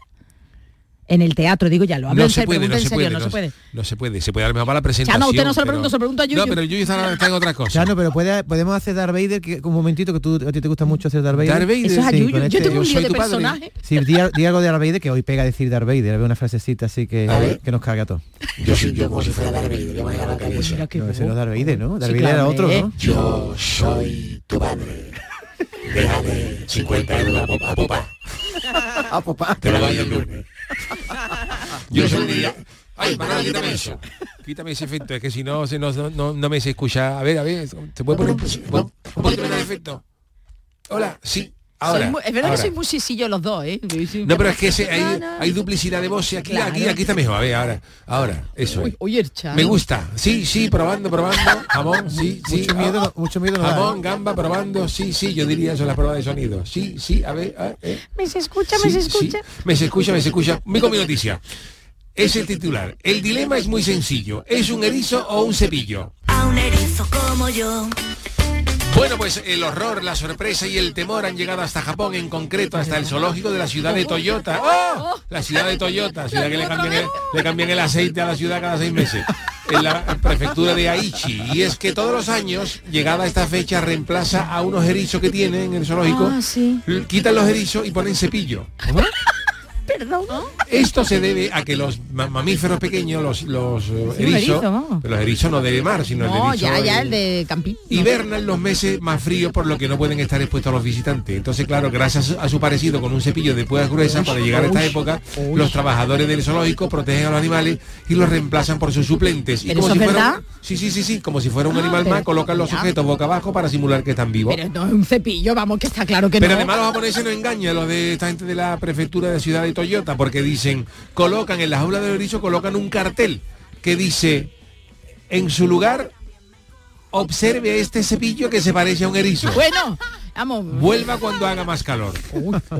En el teatro, digo ya, lo hablo No en se puede, no en se serio, puede, no se puede. no se puede, se puede a lo mejor para la presentación. Chano, usted no se lo pero- pregunto, se lo pregunto a Yuyu. No, pero Yuyu está, [laughs] está en otra cosa. Chano, pero puede, podemos hacer Darth Vader, que un momentito, que tú, a ti te gusta mucho hacer Darth Vader. Darth Vader. Eso es a Sí, Yuyu, con yo este- tengo un yo lío de personaje. Sí, di, di algo de Darth Vader, que hoy pega decir Darth Vader, había una frasecita así que, A que nos caga a todos. Yo soy yo como si fuera Darth Vader, voy a dar la cabeza. No, ese no es Darth Vader, ¿no? Darth Sí, Vader era claro, otro, ¿eh? ¿no? Yo soy tu padre. Déjame 50 euros a popa. A popa. Papá. Te lo el lunes. Yo soy. Ay, para quítame eso. Quítame ese efecto, es que si no, no, no, no me se escucha. A ver, a ver, ¿se puede poner un, un, poquito de efecto? Hola, sí, ahora. Soy muy- es verdad ahora. que soy muy sisillo los dos, ¿eh? No, pero es que ese- hay, hay duplicidad de voz y aquí, Claro. aquí, aquí está mejor. A ver, ahora, ahora, eso es. Uy, oye, el. Me gusta, sí, sí, probando, probando, jamón, sí, sí. Mucho miedo, ah, mucho miedo no da, Jamón, ¿eh? gamba, probando, sí, sí, yo diría eso en las pruebas de sonido. Sí, sí, a ver, ah, eh. ¿Me se escucha? ¿Me se escucha? sí, me se escucha, me se escucha. Con mi noticia. Es el titular. El dilema es muy sencillo. ¿Es un erizo o un cepillo? A un erizo como yo. Bueno, pues el horror, la sorpresa y el temor han llegado hasta Japón, en concreto hasta el zoológico de la ciudad de Toyota. ¡Oh! La ciudad de Toyota, ciudad que le cambian el, le cambian el aceite a la ciudad cada seis meses. En la prefectura de Aichi. Y es que todos los años, llegada esta fecha, reemplaza a unos erizos que tiene en el zoológico. Ah, sí. Quitan los erizos y ponen cepillo. Perdón. Esto se debe a que los ma- mamíferos pequeños, los, los eh, Sí, un erizos, erizo, vamos. pero los erizos no de mar, sino el erizo ya, ya, el de Campín. hibernan los meses más fríos por lo que no pueden estar expuestos a los visitantes. Entonces, claro, gracias a su parecido con un cepillo de púas gruesas, para llegar a esta época, los trabajadores del zoológico protegen a los animales y los reemplazan por sus suplentes. Y ¿Pero como eso si es fuera, verdad? sí, sí, sí, sí, como si fuera un Ah, animal pero- más, colocan los ya. sujetos boca abajo para simular que están vivos. Pero no es un cepillo, vamos, que está claro que Pero no. además los japoneses no engañan, los de esta gente de la prefectura de Ciudad de Toyota, porque dicen, colocan en las aulas del erizo, colocan un cartel que dice, en su lugar, observe este cepillo que se parece a un erizo. Bueno, vamos. Vuelva cuando haga más calor.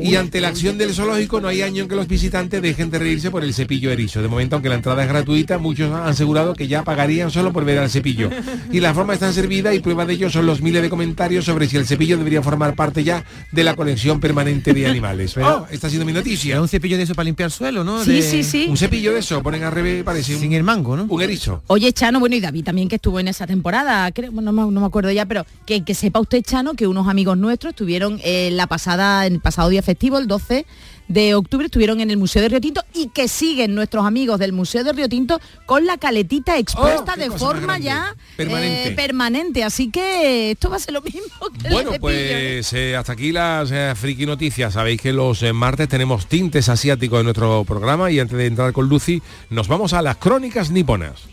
Y ante la acción del zoológico no hay año en que los visitantes dejen de reírse por el cepillo erizo. De momento, aunque la entrada es gratuita, muchos han asegurado que ya pagarían solo por ver al cepillo. Y la forma está servida y prueba de ello son los miles de comentarios sobre si el cepillo debería formar parte ya de la colección permanente de animales. Pero esta ha sido mi noticia. un cepillo de eso para limpiar suelo, ¿no? Sí, De- sí, sí. Un cepillo de eso, ponen al revés, parece Sin un, el mango, ¿no? un erizo. Oye, Chano, bueno, y David también que estuvo en esa temporada, creo, no me acuerdo ya, pero que, que sepa usted, Chano, que unos amigos nuestros estuvieron en la pasada, en el pasado día festivo, el 12 de octubre, estuvieron en el Museo de Río Tinto y que siguen nuestros amigos del Museo de Río Tinto con la caletita expuesta Oh, qué de forma ya Permanente. eh, permanente. Así que esto va a ser lo mismo que Bueno, ¿eh? pues eh, hasta aquí las eh, friki noticias. Sabéis que los eh, martes tenemos tintes asiáticos en nuestro programa y antes de entrar con Lucy nos vamos a las crónicas niponas.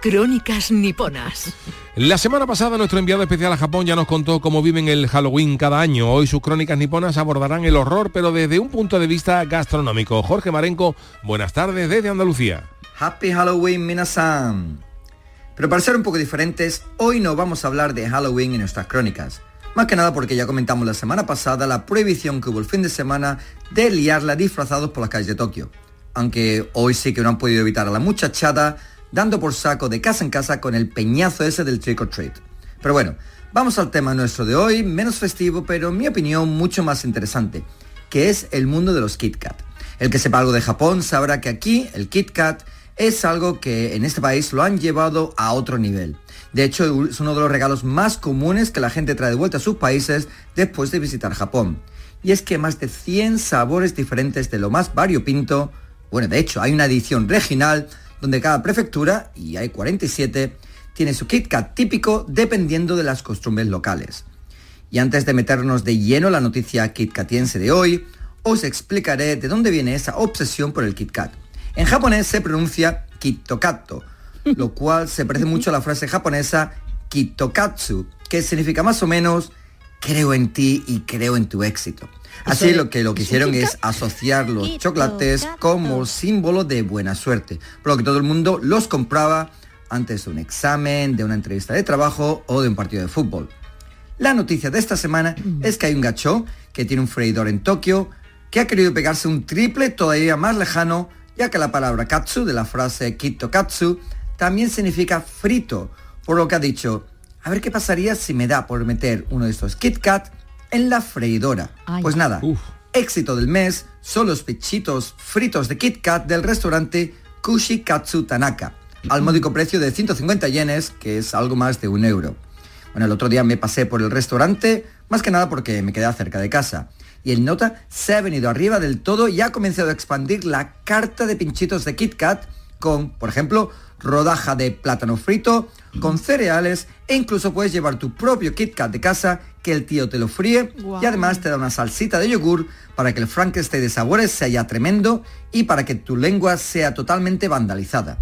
Crónicas niponas. La semana pasada nuestro enviado especial a Japón ya nos contó cómo viven el Halloween cada año. Hoy sus crónicas niponas abordarán el horror, pero desde un punto de vista gastronómico. Jorge Marenco, buenas tardes desde Andalucía. Happy Halloween, minasan. Pero para ser un poco diferentes, hoy no vamos a hablar de Halloween en nuestras crónicas. Más que nada porque ya comentamos la semana pasada la prohibición que hubo el fin de semana de liarla disfrazados por las calles de Tokio. Aunque hoy sí que no han podido evitar a la muchachada dando por saco de casa en casa con el peñazo ese del trick or treat. Pero bueno, vamos al tema nuestro de hoy, menos festivo, pero en mi opinión mucho más interesante, que es el mundo de los Kit Kat. El que sepa algo de Japón sabrá que aquí el Kit Kat es algo que en este país lo han llevado a otro nivel. De hecho, es uno de los regalos más comunes que la gente trae de vuelta a sus países después de visitar Japón. Y es que más de 100 sabores diferentes de lo más variopinto, bueno, de hecho, hay una edición regional donde cada prefectura, y hay 47, tiene su Kit Kat típico dependiendo de las costumbres locales. Y antes de meternos de lleno la noticia kitkatiense de hoy, os explicaré de dónde viene esa obsesión por el Kit Kat. En japonés se pronuncia kitokatto, lo cual se parece mucho a la frase japonesa kitokatsu, que significa más o menos creo en ti y creo en tu éxito. Así lo que lo que hicieron es asociar los chocolates como símbolo de buena suerte, por lo que todo el mundo los compraba antes de un examen, de una entrevista de trabajo o de un partido de fútbol. La noticia de esta semana es que hay un gacho que tiene un freidor en Tokio que ha querido pegarse un triple todavía más lejano, ya que la palabra katsu de la frase kitto katsu también significa frito, por lo que ha dicho, a ver qué pasaría si me da por meter uno de estos Kit Kat en la freidora. Pues nada, éxito del mes son los pechitos fritos de Kit Kat del restaurante Kushikatsu Tanaka, al módico precio de 150 yenes, que es algo más de un euro. Bueno, el otro día me pasé por el restaurante, más que nada porque me quedé cerca de casa. Y el nota se ha venido arriba del todo y ha comenzado a expandir la carta de pinchitos de Kit Kat con, por ejemplo, rodaja de plátano frito, con cereales e incluso puedes llevar tu propio Kit Kat de casa que el tío te lo fríe y además te da una salsita de yogur para que el Frankenstein de sabores sea tremendo y para que tu lengua sea totalmente vandalizada.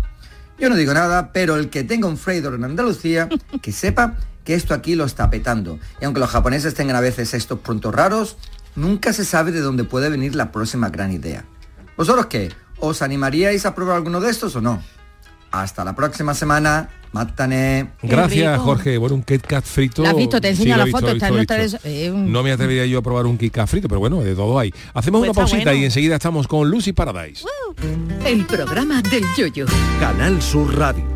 Yo no digo nada, pero el que tenga un freidor en Andalucía, [laughs] que sepa que esto aquí lo está petando. Y aunque los japoneses tengan a veces estos prontos raros, nunca se sabe de dónde puede venir la próxima gran idea. ¿Vosotros qué? ¿Os animaríais a probar alguno de estos o no? Hasta la próxima semana. Mátane. Gracias, Jorge. Bueno, un Kit Kat frito. ¿La has visto? Te enseño Sí, la visto, foto. está visto, eh, un- No me atrevería yo a probar un Kit Kat frito, pero bueno, de todo hay. Hacemos Pues una pausita bueno. y enseguida estamos con Lucy Paradise. El programa del yoyo. Canal Sur Radio.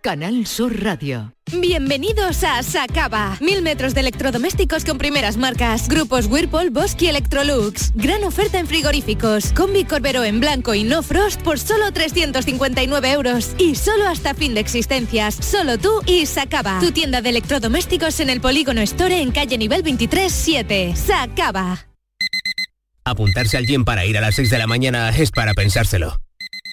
Canal Sur Radio. Bienvenidos a Sacaba. Mil metros de electrodomésticos con primeras marcas. Grupos Whirlpool, Bosque y Electrolux. Gran oferta en frigoríficos. Combi Corbero en blanco y no frost por solo 359 euros. Y solo hasta fin de existencias. Solo tú y Sacaba. Tu tienda de electrodomésticos en el Polígono Store en calle nivel 23 7. Sacaba. Apuntarse al gym para ir a las 6 de la mañana es para pensárselo.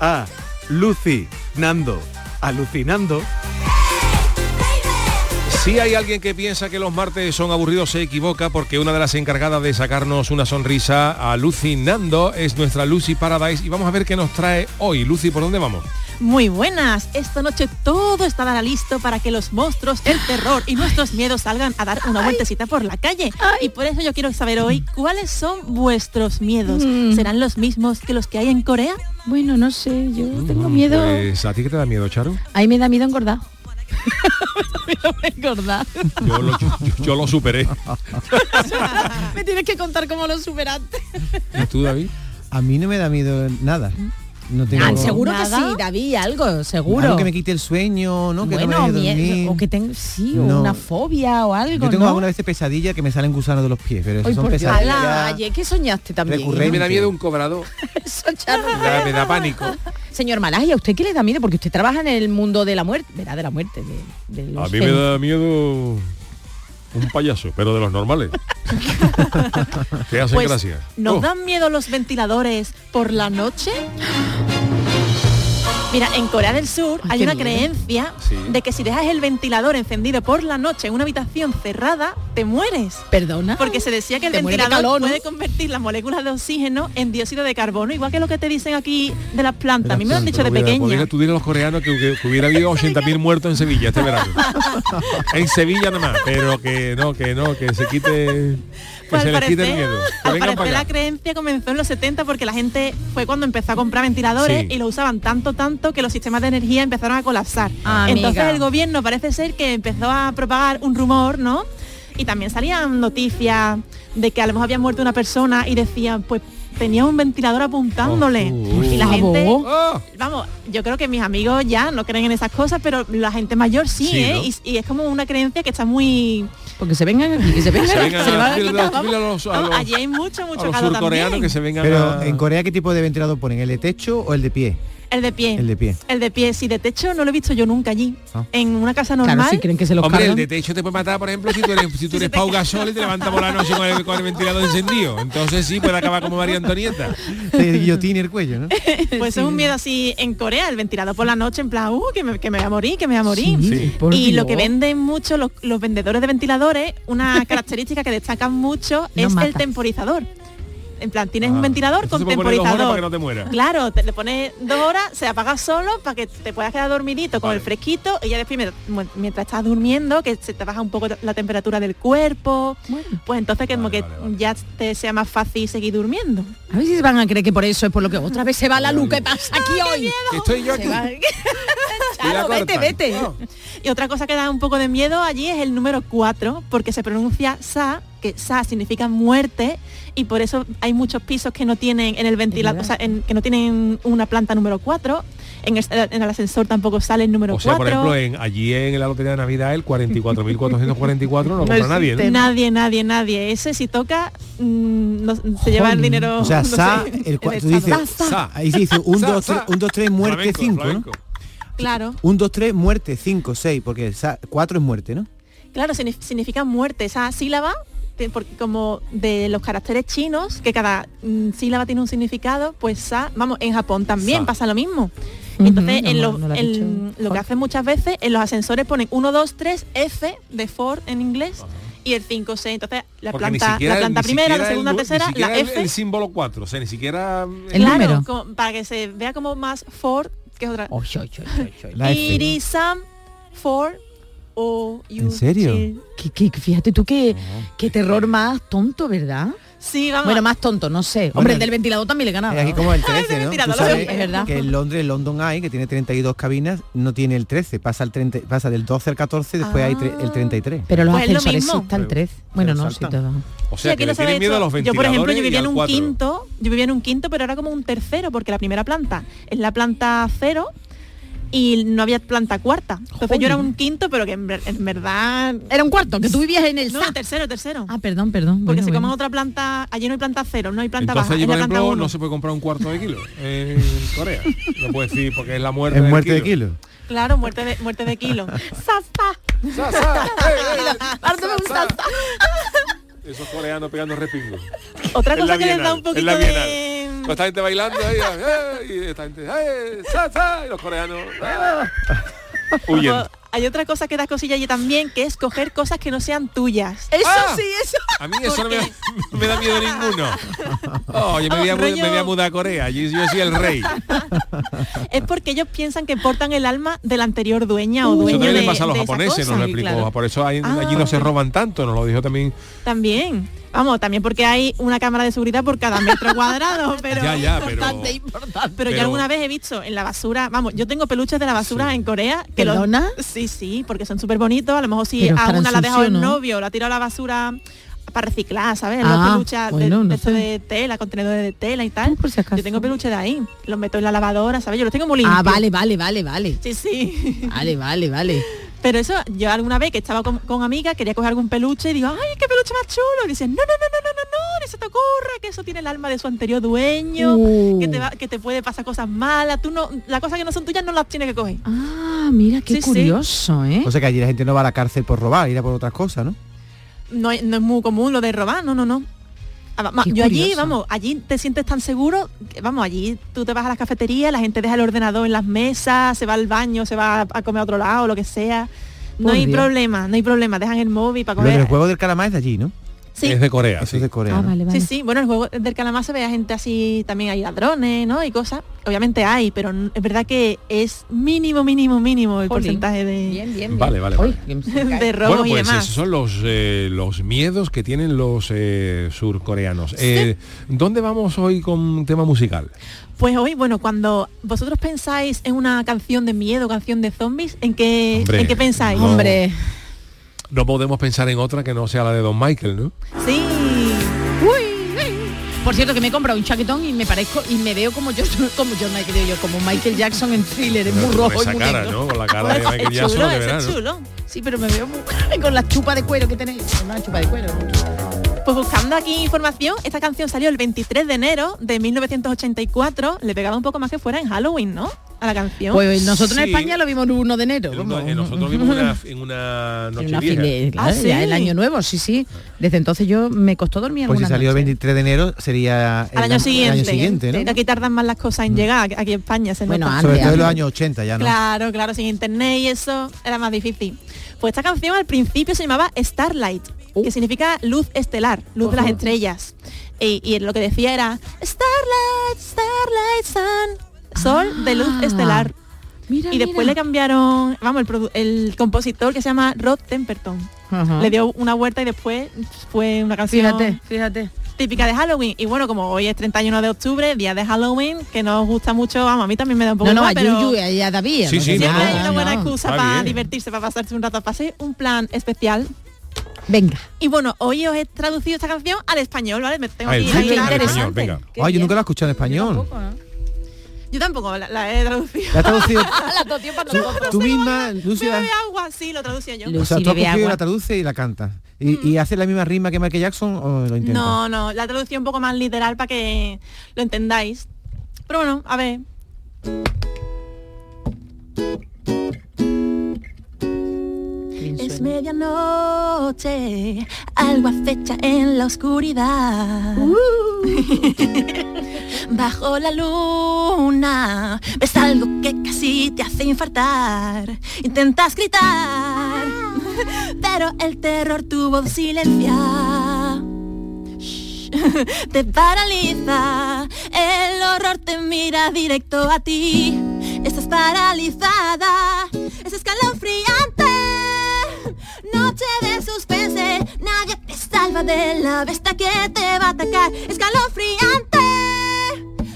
A. Lucy, Nando, alucinando. Si hay alguien que piensa que los martes son aburridos se equivoca porque una de las encargadas de sacarnos una sonrisa alucinando es nuestra Lucy Paradise y vamos a ver qué nos trae hoy. Lucy, ¿por dónde vamos? Muy buenas. Esta noche todo estará listo para que los monstruos, el terror y nuestros miedos salgan a dar una vueltecita por la calle. Y por eso yo quiero saber hoy cuáles son vuestros miedos. Mm. ¿Serán los mismos que los que hay en Corea? Bueno, no sé, yo tengo miedo. Pues, ¿A ti qué te da miedo, Charo? Ahí me da miedo engordar. engordar. [laughs] Yo lo, yo- yo lo superé. [laughs] me tienes que contar cómo lo superaste. ¿Y tú, David? A mí no me da miedo nada. No tengo Ah, seguro que sí, David, algo, seguro. Algo que me quite el sueño, ¿no? Que no me bueno, deje mie- dormir. o que tengo, sí, o No. una fobia o algo, Yo tengo ¿no? alguna vez pesadilla que me salen gusanos de los pies, pero eso Ay, son pesadillas. Ala, ¿qué soñaste también? mí me da miedo un cobrador. [laughs] Me da, me da pánico. Señor Malaje, ¿a usted qué le da miedo? Porque usted trabaja en el mundo de la muerte, ¿verdad? De la muerte, de, de A mí me da miedo un payaso, pero de los normales. [laughs] que hacen Pues, gracia. ¿Nos Oh, dan miedo los ventiladores por la noche? Mira, en Corea del Sur Ay, hay una miedo. creencia Sí. de que si dejas el ventilador encendido por la noche en una habitación cerrada, te mueres. Perdona. Porque se decía que el ventilador calor, ¿no? puede convertir las moléculas de oxígeno en dióxido de carbono, igual que lo que te dicen aquí de las plantas. A mí me lo han dicho de pequeña. tú a los coreanos que, que- que hubiera habido [laughs] 80.000 muertos en Sevilla este verano. [laughs] en Sevilla nada más, pero que no, que no, que se quite, que Pues se al les quite el parecer- miedo. Que al parecer la creencia comenzó en los 70 porque la gente fue cuando empezó a comprar ventiladores Sí. y lo usaban tanto, tanto que los sistemas de energía empezaron a colapsar. Ah, Entonces amiga. el gobierno parece ser que empezó a propagar un rumor, ¿no? Y también salían noticias de que a lo mejor había muerto una persona y decían, pues tenía un ventilador apuntándole. Oh, y la por gente. ¡Ah! vamos, yo creo que mis amigos ya no creen en esas cosas, pero la gente mayor sí, Sí, ¿eh? ¿no? Y, y es como una creencia que está muy... Porque se vengan aquí, que se vengan, [laughs] a a a allí hay mucho, a mucho los calor surcoreanos también. que se vengan Pero a- en Corea, ¿qué tipo de ventilador ponen? ¿El de techo o el de pie? El de pie. El de pie. El de pie, sí, de techo no lo he visto yo nunca allí. Ah. En una casa normal. Claro, si creen que se los Hombre, el de techo te puede matar, por ejemplo, si tú eres, si tú [laughs] eres Pau Gasol y te levantas por la noche con el, con el ventilador encendido. Entonces sí, puede acabar como María Antonieta. El guillotín y el cuello, ¿no? [laughs] Pues es un miedo así en Corea, el ventilador por la noche, en plan, uh, que me, que me voy a morir, que me voy a morir. Sí, por Y lo que venden mucho los, los vendedores de ventiladores, una [laughs] característica que destacan mucho No es el temporizador. En plan, tienes un Ah, ventilador con temporizador. para que no te mueras. Claro, te le pones dos horas, se apaga solo para que te puedas quedar dormidito con Vale. el fresquito y ya después mient- mientras estás durmiendo, que se te baja un poco la temperatura del cuerpo, pues entonces que como Vale, que vale, vale. ya te sea más fácil seguir durmiendo. A ver si se van a creer que por eso es por lo que otra vez se va la luz. ¿Qué pasa aquí hoy? Que estoy yo aquí. [laughs] Charo, vete, vete. No. Y otra cosa que da un poco de miedo allí es el número 4, porque se pronuncia sa, que sa significa muerte, y por eso hay muchos pisos que no tienen en el ventilador, o sea, en- que no tienen una planta número 4. En el, en el ascensor tampoco sale el número O sea, 4. por ejemplo, en, allí en la lotería de Navidad el 44.444 no lo compra nadie, ¿no? Nadie, nadie, nadie. Ese si toca, mm, no- se lleva el dinero. O sea, no sa, sé, el, el tú dices, Estado. Sa. ahí se dice un, Sa, dos, sa. tres, un, dos, tres, muerte, Flamenco, cinco, flamenco. ¿no? Claro, Un, dos, tres, muerte, cinco, seis, porque sa- cuatro es muerte, ¿no? claro, signif- significa muerte. Esa sílaba, porque como de los caracteres chinos, que cada mm, sílaba tiene un significado, pues sa, vamos, en Japón también Sa. pasa lo mismo. Entonces, no, en no, lo, no lo en lo que hacen muchas veces, en los ascensores ponen 1, 2, 3, F de Ford en inglés y el 5, 6. Entonces, la Porque ni planta, siquiera la el- planta ni primera, la el segunda, ni tercera, la siquiera el- F. El, símbolo 4, o sea, ni siquiera... El claro, número. como- para que se vea como más Ford, que es otra. Oy, oy, oy, oy. La F. Irisam Ford o ¿En serio? Qué- qué- fíjate tú qué, qué terror más tonto, ¿verdad? Sí, vamos. Bueno, más tonto, no sé. Bueno, Hombre, el del ventilador también le ganaba. Es aquí como el [laughs] 13, ¿no? Tú sabes es verdad. que en Londres, el London Eye, que tiene 32 cabinas, no tiene el 13, pasa, al 30, pasa del 12 al 14, después hay tre- el 33. Pero los Pues es lo ascensores sí está el Pero- 13. Bueno, no, sí todo. O Sí, sea, aquí que no le tienen miedo a los Yo, por ejemplo, yo vivía en un cuatro. quinto, yo vivía en un quinto, pero era como un tercero, porque la primera planta es la planta cero y no había planta cuarta. Entonces yo era un quinto, pero que en, ver- en verdad... Era un cuarto, que tú vivías en el No, tercero, tercero. Ah, perdón, perdón. porque Bueno, se bueno. comen otra planta, allí no hay planta cero, no hay planta Entonces baja, allí, por ejemplo, no se puede comprar un cuarto de kilo en Corea. No puedes decir porque es la muerte Es del muerte de kilo. Claro, muerte de, muerte de kilo. ¡Sasa! [laughs] Sa, sa, eh, eh, Dame un sa, sa. [laughs] salsa. Esos coreanos pegando repingos. Otra cosa que les da un poquito la de, Con esta gente bailando ahí, eh, y esta gente, eh, sa, sa, y los coreanos. ah, huyen. Pues, hay otra cosa que da cosilla allí también, que es coger cosas que no sean tuyas. Eso Ah. sí, eso. A mí eso no me, no me da miedo ninguno. Oh, yo me voy, a, mu- rollo- me voy a mudar a Corea, allí yo soy el rey. Es porque ellos piensan que portan el alma de la anterior dueña o Eso dueño también de, le pasa a los japoneses, cosa. nos lo explicó. Por eso hay- Ah, allí no se roban tanto, nos lo dijo también. También. Vamos, también porque hay una cámara de seguridad por cada metro cuadrado, [laughs] pero Ya, ya, pero- Importante, importante. Pero, yo alguna vez he visto en la basura, vamos, yo tengo peluches de la basura en Corea. Que los- ¿Perdona? sí, sí, porque son súper bonitos. A lo mejor si Pero a una la ha dejado el novio, la ha tirado a la basura para reciclar, ¿sabes? Ah, los peluches de- bueno, de, no sé. de tela, contenedores de tela y tal. por si acaso. Yo tengo peluches de ahí, los meto en la lavadora, ¿sabes? Yo los tengo muy limpios. Ah, vale, vale, vale, vale. Sí, sí. Vale, vale, vale. Pero eso, yo alguna vez que estaba con, con amigas, quería coger algún peluche y digo, ay, qué peluche más chulo. Y dicen, no, no, no, no, no, no, no, ni se te ocurra, que eso tiene el alma de su anterior dueño, Uh. que, te va- que te puede pasar cosas malas. Tú no, las cosas que no son tuyas no las tienes que coger. Ah, mira, qué Sí, sí. curioso, ¿eh? O sea que allí la gente no va a la cárcel por robar, irá por otras cosas, ¿no? No, no es muy común lo de robar, no, no, no. Ah, Qué Yo allí, curioso. vamos, allí te sientes tan seguro, que, vamos, allí tú te vas a la cafetería, la gente deja el ordenador en las mesas, se va al baño, se va a comer a otro lado, lo que sea. No hay problema, no hay problema, dejan el móvil para comer. del juego del calamar es de allí, ¿no? Sí. Es de Corea, Eso sí. es de Corea. Ah, ¿no? vale, vale. Sí, sí, bueno, el juego del calamar se ve a gente así, también hay ladrones, ¿no? Y cosas. Obviamente hay, pero es verdad que es mínimo, mínimo, mínimo el Jolín. porcentaje de, Bien, bien, bien. Vale, vale, Uy, vale. que se [laughs] cae. de robos Bueno, y pues demás. esos son los, eh, los miedos que tienen los eh, surcoreanos. Eh, ¿Dónde vamos hoy con un tema musical? Pues hoy, bueno, cuando vosotros pensáis en una canción de miedo, canción de zombies, ¿en qué, Hombre, ¿en qué pensáis? no. Hombre. No podemos pensar en otra que no sea la de Don Michael, ¿no? Sí. Uy, uy. Por cierto, que me he comprado un chaquetón y me parezco y me veo como yo, [laughs] como yo, no creo yo, como Michael Jackson en thriller, es muy Con rojo y esa muy cara, negro. ¿no? Con la [laughs] cara de Michael es chulo, verano. chulo. Sí, pero me veo muy [laughs] con la chupa de cuero que tenéis. Una chupa de cuero. Pues buscando aquí información, esta canción salió el 23 de enero de 1984. Le pegaba un poco más que fuera en Halloween, ¿no? A la canción. Pues nosotros en. España lo vimos el 1 de enero. El uno- vamos. eh, nosotros vimos una, en una En noche una vieja. file- claro, Ah, ya el año nuevo, sí, sí. Desde entonces yo me costó dormir Pues si salió el noches. 23 de enero sería el al año siguiente. el año siguiente, ¿no? Aquí tardan más las cosas en llegar aquí en España. Se Bueno, nota. antes, Sobre todo en los años 80 ya, ¿no? Claro, claro, sin internet y eso era más difícil. Pues esta canción al principio se llamaba Starlight, Uh. que significa luz estelar, luz de las estrellas. Y, y lo que decía era Starlight, Starlight Sun, sol de luz Ah. estelar. Mira, Y después mira. le cambiaron, vamos, el, compositor que se llama Rod Temperton. Ajá. Le dio una vuelta y después fue una canción Fíjate, fíjate. típica de Halloween. Y bueno, como hoy es 31 de octubre, día de Halloween, que nos gusta mucho, vamos, a mí también me da un poco No, no, igual, a pero Yuyu y a David. Sí, no sí, no, siempre nada, hay una buena no. excusa para bien. divertirse, para pasarse un rato. Pasé un plan especial. Venga. Y bueno, hoy os he traducido esta canción al español, ¿vale? Me tengo thriller la- al interesante. español, venga. Ay, yo nunca lo he escuchado en español. Yo tampoco la, la he traducido. ¿La has traducido [laughs] La totió para nosotros. tú misma, Me Lucía? bebe agua, sí, lo traducía yo. Lu- O sea, tú has agua. la traduce y la canta. ¿Y, y hace la misma rima que Michael Jackson o lo intenta? No, no, la traducción un poco más literal para que lo entendáis. Pero bueno, a ver. Es medianoche, algo acecha en la oscuridad. [laughs] Bajo la luna, ves algo que casi te hace infartar. Intentas gritar, pero el terror tu voz silencia. Shh, Te paraliza, el horror te mira directo a ti. Estás paralizada, es escalofriante. Noche de suspense, nadie te salva de la bestia que te va a atacar. Escalofriante.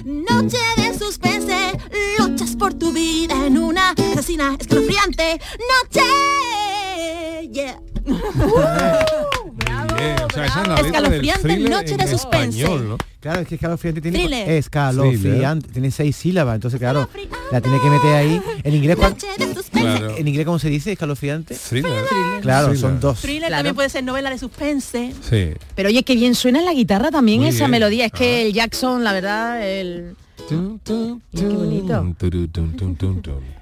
Noche de suspense, luchas por tu vida en una asesina escalofriante. Noche. Yeah. [laughs] Bien, o sea, esa es la letra del Escalofriante noche de suspense. español, ¿no? Claro, es que escalofriante tiene Thriller. escalofriante, tiene seis sílabas, entonces claro, la tiene que meter ahí. En inglés, ¿cuál- Noche de suspense. Claro. en inglés cómo se dice escalofriante? Thriller. Claro, Thriller. son dos. Thriller Claro. también puede ser novela de suspense. Sí. Pero oye, qué bien suena en la guitarra también Muy esa bien. melodía. Es Ah. que el Jackson, la verdad, el... Tum, tum, qué bonito.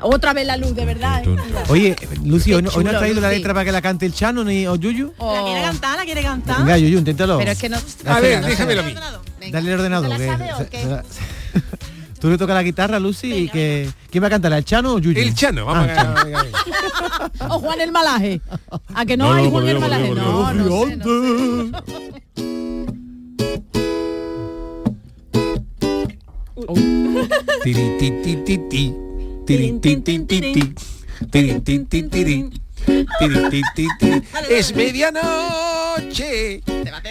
Otra vez la luz, de verdad. ¿eh? Oye, Lucy, ¿hoy no, hoy no has traído la letra para que la cante el Chano ni o Yuyu? La quiere cantar, la quiere cantar. Venga, Yuyu, inténtalo. Pero es que no... A ver, Venga, déjamelo a mí. Dale el ordenador. ¿Te la que sabes o qué? Tú le tocas la guitarra, Lucy, y que... ¿Quién va a cantar? ¿El Chano o Yuyu? El Chano, vamos Ah, a Chano. venga, venga. [laughs] o Juan el Malaje. ¿A que no, No, hay no, Juan el Malaje? No, no sé, no Tiri, ti, ti, ti, ti. Tiri, ti, ti, ti, ti. Tiri, ti, ti, tiri. Tiri, ti, ti, ti. Es medianoche,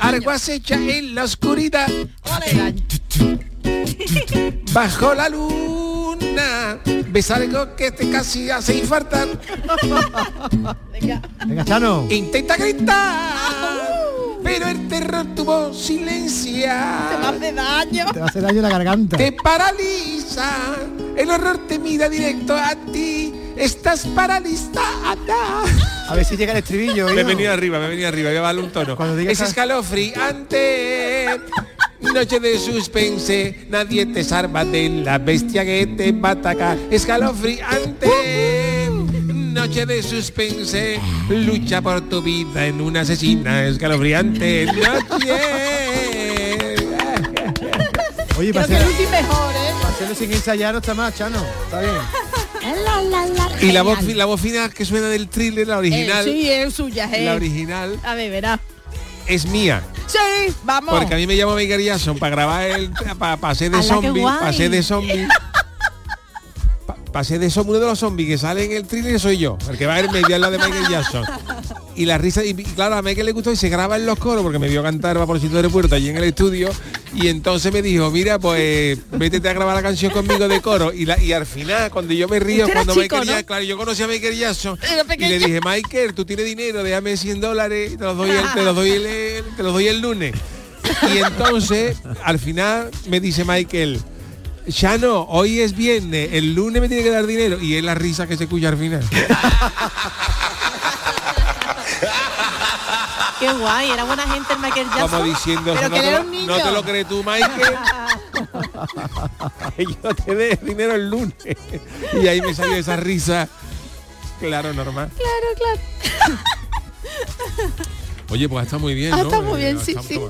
algo acecha en la oscuridad. [laughs] Bajo la luna, ves algo que te casi hace infartar. [laughs] Venga, Chano. Intenta gritar, pero el terror tuvo silencia. Te va a hacer daño. Te va a hacer daño la garganta. Te paraliza, el horror te mira directo a ti. Estás paralizada. A ver si llega el estribillo. Me he hijo. venido arriba, me he venido arriba, voy a darle un tono. Es escalofriante. Noche de suspense, nadie te salva de la bestia que te va a atacar. Escalofriante. Noche de suspense, lucha por tu vida en una asesina escalofriante. Noche. Oye, para Creo que el último mejor, ¿eh? para hacerlo sin ensayar no está más, Chano. Está bien. [laughs] Y la voz, la voz final que suena del thriller, la original, Eh, sí, es suya, eh. la original A ver, verá. es mía. Sí, vamos. Porque a mí me llamo Michael Jackson para grabar el para pasé de ¡Hala, qué zombie, pasé de zombie. [laughs] Pa- Pasé de zombie, uno de los zombies que sale en el thriller soy yo, el que va en medio al lado de Michael Jackson. Y la risa, y y claro, a Michael le gustó y se graba en los coros porque me vio cantar Vaporcito de aeropuerto allí en el estudio y entonces me dijo, mira, pues vétete a grabar la canción conmigo de coro y, la, y al final, cuando yo me río, cuando chico, Michael ¿no? Jackson, claro, yo conocí a Michael Jackson y le dije, Michael, tú tienes dinero, déjame 100 dólares, te los doy el, te los doy el, el- te los doy el lunes. Y entonces, al final, me dice Michael, Chano, hoy es viernes, el lunes me tiene que dar dinero. Y es la risa que se escucha al final. [laughs] Qué guay, era buena gente el Michael Jackson. Como diciendo, Pero no, que te era lo, un niño. no te lo crees tú, Michael. [laughs] Que yo te dé dinero el lunes. Y ahí me salió esa risa. Claro, normal. Claro, claro. Oye, pues está muy bien, Ah, ¿no? está muy Eh, bien, sí, está- sí. toma.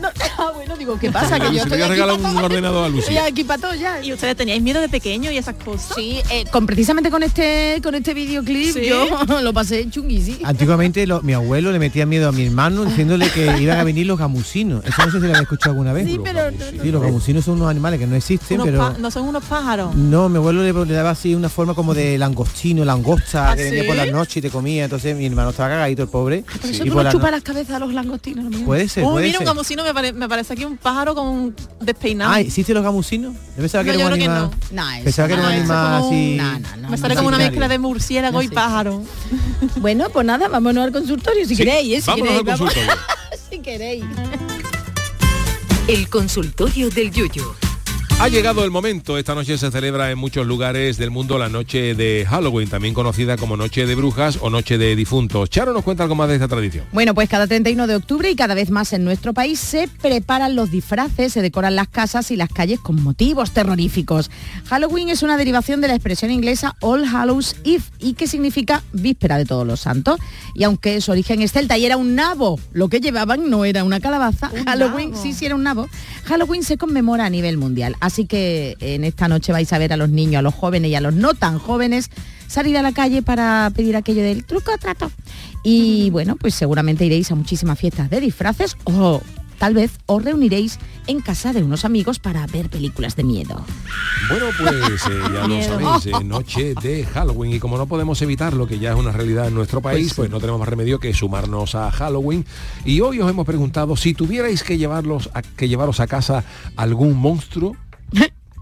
No, [laughs] ah, bueno, digo, ¿qué pasa? Que yo estoy aquí pa' un todo. ordenador a Lucy. Estoy aquí para todo ya. ¿Y ustedes teníais miedo de pequeño y esas cosas? Sí, eh, con precisamente con este con este videoclip ¿Sí? yo [laughs] lo pasé chunguísimo. Antiguamente lo- mi abuelo le metía miedo a mi hermano diciéndole que [laughs] iban a venir los gamusinos. Eso no sé si lo había escuchado alguna vez. Sí, pero Sí, los gamusinos son unos animales que no existen, pero... no son unos pájaros. No, mi abuelo le, le daba así una forma como de langostino, langosta, ¿Ah, que venía por las noches y te comía. Entonces mi hermano estaba cagadito, el pobre. Eso y tú por no la chupas no- las cabezas a los langostinos. Puede ser, Uy, puede mira, un ser. Gamusino me, pare- me parece aquí un pájaro con un despeinado. Ah, ¿existen los gamusinos? Yo pensaba que No, era un creo que animal... no. No, pensaba que era un animal así... Me sale como una mezcla de murciélago y pájaro. Bueno, pues nada, vámonos al consultorio si Sí, queréis, ¿eh? Si vámonos queréis, al consultorio. [laughs] si queréis. El consultorio del Yuyu. Ha llegado el momento, esta noche se celebra en muchos lugares del mundo la noche de Halloween, también conocida como Noche de Brujas o Noche de Difuntos. Charo nos cuenta algo más de esta tradición. Bueno, pues cada 31 de octubre y cada vez más en nuestro país se preparan los disfraces, se decoran las casas y las calles con motivos terroríficos. Halloween es una derivación de la expresión inglesa All Hallows Eve y que significa víspera de todos los santos. Y aunque su origen es celta y era un nabo, lo que llevaban no era una calabaza, Un Halloween nabo. sí, sí era un nabo. Halloween se conmemora a nivel mundial, así que en esta noche vais a ver a los niños, a los jóvenes y a los no tan jóvenes salir a la calle para pedir aquello del truco trato. Y bueno, pues seguramente iréis a muchísimas fiestas de disfraces o tal vez os reuniréis en casa de unos amigos para ver películas de miedo. Bueno, pues eh, ya lo [laughs] sabéis, eh, noche de Halloween y como no podemos evitar lo que ya es una realidad en nuestro país, Pues pues, no tenemos más remedio que sumarnos a Halloween y hoy os hemos preguntado si tuvierais que llevarlos a, que llevaros a casa algún monstruo,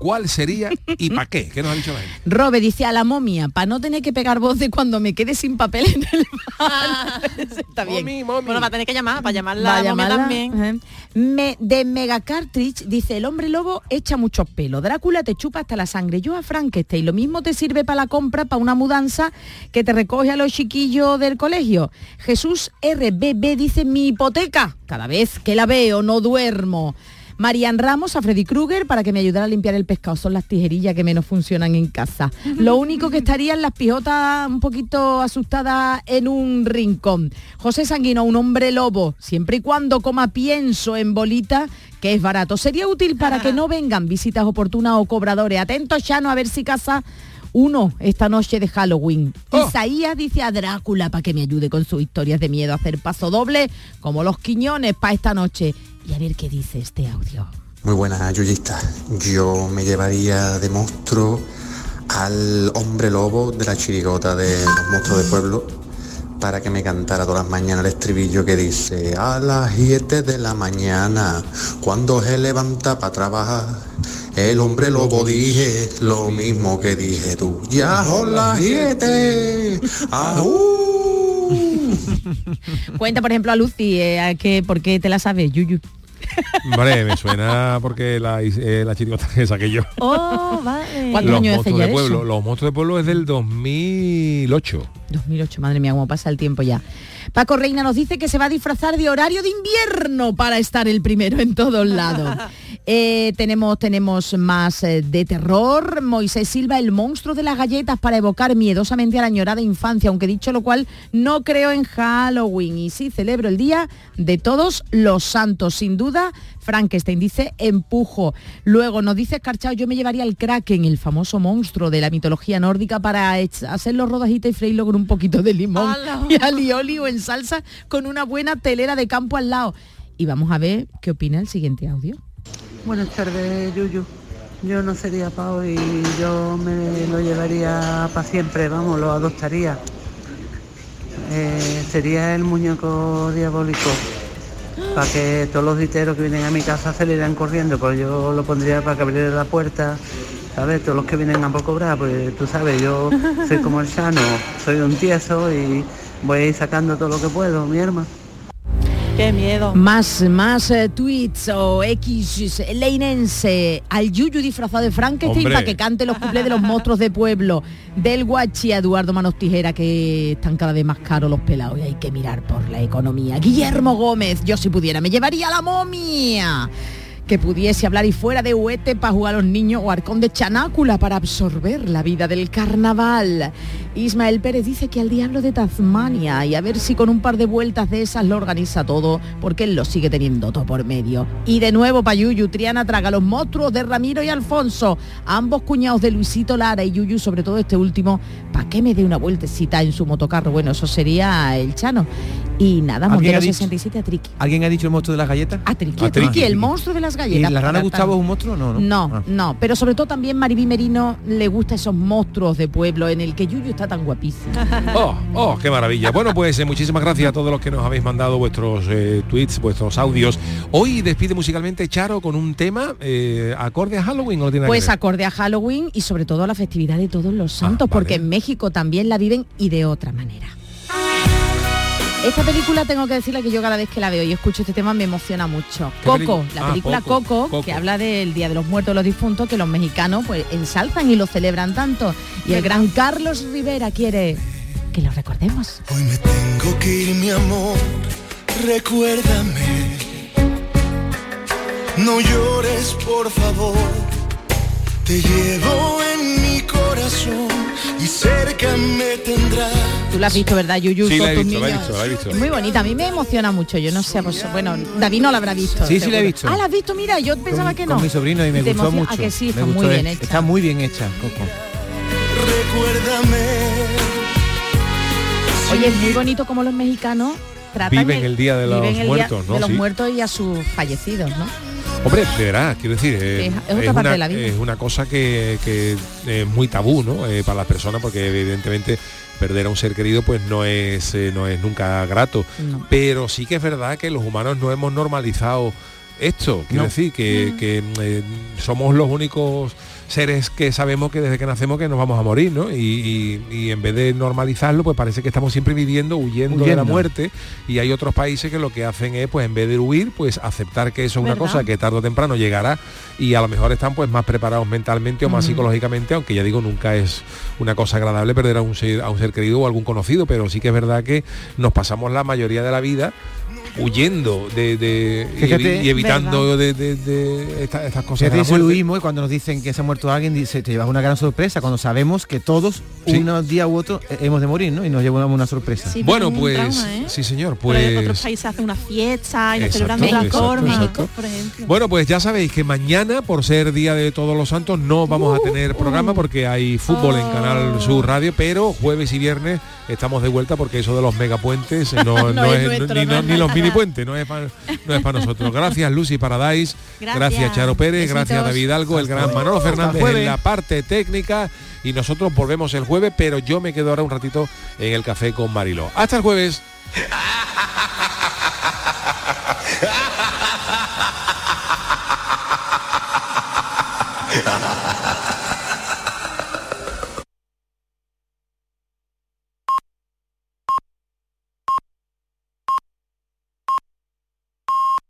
¿cuál sería y para qué? ¿Qué nos ha dicho la gente? Robe dice a la momia, para no tener que pegar voz de cuando me quede sin papel en el bar. [laughs] Está bien. Momi, momi. Bueno, va a tener que llamar, para llamarla Va a llamarla, también. Me- de Mega Cartridge dice el hombre lobo echa muchos pelos. Drácula te chupa hasta la sangre. Yo a Frankenstein. Lo mismo te sirve para la compra, para una mudanza que te recoge a los chiquillos del colegio. Jesús RBB dice mi hipoteca. Cada vez que la veo no duermo. Marian Ramos a Freddy Krueger para que me ayudara a limpiar el pescado. Son las tijerillas que menos funcionan en casa. Lo único que estarían las pijotas un poquito asustadas en un rincón. José Sanguino, un hombre lobo, siempre y cuando coma pienso en bolita, que es barato. Sería útil para que no vengan visitas oportunas o cobradores. Atentos, Chano, a ver si casa uno esta noche de Halloween. Isaías dice a Drácula para que me ayude con sus historias de miedo a hacer paso doble, como los quiñones para esta noche. Y a ver qué dice este audio. Muy buena, Yuyista. Yo me llevaría de monstruo al hombre lobo de la chirigota de los monstruos de pueblo para que me cantara todas las mañanas el estribillo que dice a las 7 de la mañana cuando se levanta para trabajar el hombre lobo dije lo mismo que dije tú ya son las 7 [laughs] Cuenta, por ejemplo, a Lucy, eh, que, ¿por qué te la sabes, Yuyu? Vale, me suena porque la, eh, la chirigota que saqué yo. Oh, vale. ¿Cuántos Los años hace monstruos ya de pueblo, eso? los monstruos de pueblo es del 2008. 2008, madre mía, cómo pasa el tiempo ya. Paco Reina nos dice que se va a disfrazar de horario de invierno para estar el primero en todos lados. [laughs] Eh, tenemos, tenemos más eh, de terror. Moisés Silva, el monstruo de las galletas para evocar miedosamente a la añorada infancia, aunque dicho lo cual, no creo en Halloween. Y sí, celebro el Día de Todos los Santos. Sin duda, Frankenstein dice empujo. Luego nos dice Escarchado, yo me llevaría al Kraken, el famoso monstruo de la mitología nórdica, para hacerlo rodajita y freírlo con un poquito de limón y alioli o en salsa con una buena telera de campo al lado. Y vamos a ver qué opina el siguiente audio. Buenas tardes, Yuyu. Yo no sería Pau y yo me lo llevaría para siempre, vamos, lo adoptaría. Eh, sería el muñeco diabólico. Para que todos los diteros que vienen a mi casa se le irán corriendo, pues yo lo pondría para que abriera la puerta. ¿Sabes? Todos los que vienen a por cobrar, pues tú sabes, yo soy como el Chano, soy un tieso y voy sacando todo lo que puedo, mi hermano. Qué miedo. Más, más eh, tweets o X leinense al Yuyu disfrazado de Frankenstein para que cante los cuplés de los monstruos de pueblo. Del guachi a Eduardo Manos Tijera que están cada vez más caros los pelados y hay que mirar por la economía. Guillermo Gómez, yo si pudiera me llevaría a la momia que pudiese hablar y fuera de huete para jugar a los niños o arcón de chanácula para absorber la vida del carnaval. Ismael Pérez dice que al diablo de Tasmania y a ver si con un par de vueltas de esas lo organiza todo, porque él lo sigue teniendo todo por medio. Y de nuevo para Yuyu, Triana traga los monstruos de Ramiro y Alfonso, ambos cuñados de Luisito Lara y Yuyu, sobre todo este último, para que me dé una vueltecita en su motocarro. Bueno, eso sería el Chano. Y nada, ¿Alguien Montero ha dicho- 67 a Triqui. ¿Alguien ha dicho el monstruo de las galletas? A Triqui, a Triqui, el monstruo de las ¿Y galletas. la rana Gustavo es un monstruo? No, no. no, Ah. no, pero sobre todo también Maribí Merino le gusta esos monstruos de pueblo en el que Yuyu está tan guapísimo. Oh, oh, qué maravilla. Bueno, pues eh, muchísimas gracias a todos los que nos habéis mandado vuestros eh, tweets, vuestros audios. Hoy despide musicalmente Charo con un tema eh, acorde a Halloween. ¿o no tiene nada Pues que acorde a Halloween y sobre todo a la festividad de todos los santos, porque en México también la viven y de otra manera. Esta película tengo que decirle que yo cada vez que la veo y escucho este tema me emociona mucho. ¿Qué Coco, la Ah, película Coco, Coco, Coco. que habla del Día de los Muertos, los difuntos, que los mexicanos pues ensalzan y lo celebran tanto. Y el gran Carlos Rivera quiere que lo recordemos. Hoy me tengo que ir, mi amor. Recuérdame. No llores, por favor. Te llevo en mi corazón y cerca me tendrás. Tú la has visto, ¿verdad, Yuyu? Sí, la he visto, la he visto, la he visto. Es Muy bonita, a mí me emociona mucho, yo no sé, pues, bueno, David no la habrá visto. Sí, sí la he seguro. visto. Ah, la has visto, mira, yo pensaba que no. Con mi sobrino y me Te gustó emociona- mucho. Ah, que sí, está muy bien hecha. Está muy bien hecha, Coco. Recuérdame. Oye, es muy bonito como los mexicanos tratan Viven el Día de los Muertos, ¿no? de los Sí. muertos y a sus fallecidos, ¿no? Hombre, de verdad, quiero decir, eh, Es- es otra parte una, de la vida. es una cosa que, que es muy tabú, ¿no? Eh, para las personas, porque evidentemente perder a un ser querido pues no es eh, no es nunca grato. Pero sí que es verdad que los humanos no hemos normalizado esto. Quiero No. decir que, que, eh, somos los únicos seres que sabemos que desde que nacemos que nos vamos a morir, ¿no? Y, y- y en vez de normalizarlo, pues parece que estamos siempre viviendo, huyendo, de la muerte. Y hay otros países que lo que hacen es, pues en vez de huir, pues aceptar que eso es una ¿Verdad? cosa que tarde o temprano llegará y a lo mejor están pues más preparados mentalmente o más psicológicamente, aunque ya digo, nunca es una cosa agradable perder a un ser, a un ser querido o algún conocido, pero sí que es verdad que nos pasamos la mayoría de la vida huyendo de, de- y Fíjate, evi- y, evitando de, de- de esta- estas cosas. Fíjate la egoísmo y cuando nos dicen que se ha muerto alguien, dice, te llevas una gran sorpresa cuando sabemos que todos, Sí. unos días u otro, eh, hemos de morir, ¿no? Y nos llevamos una sorpresa. Sí, Bueno, un pues trauma, ¿eh? sí señor, ahí otros pues países hacen una fiesta y Exacto, celebran de otra exacto, forma, exacto. por ejemplo. Bueno, pues ya sabéis que mañana, por ser Día de Todos los Santos, no vamos Uh, a tener programa porque hay fútbol en Oh. Canal Sur Radio, pero jueves y viernes estamos de vuelta porque eso de los megapuentes no, [laughs] no No es es, nuestro, ni, no ni los. Mini puentes, no es para no es para nosotros. Gracias Lucy Paradise, gracias, Gracias. Charo Pérez, Besitos. gracias David Hidalgo, el gran Manolo Fernández jueves. en la parte técnica y nosotros volvemos el jueves, pero yo me quedo ahora un ratito en el café con Mariló. Hasta el jueves. [laughs]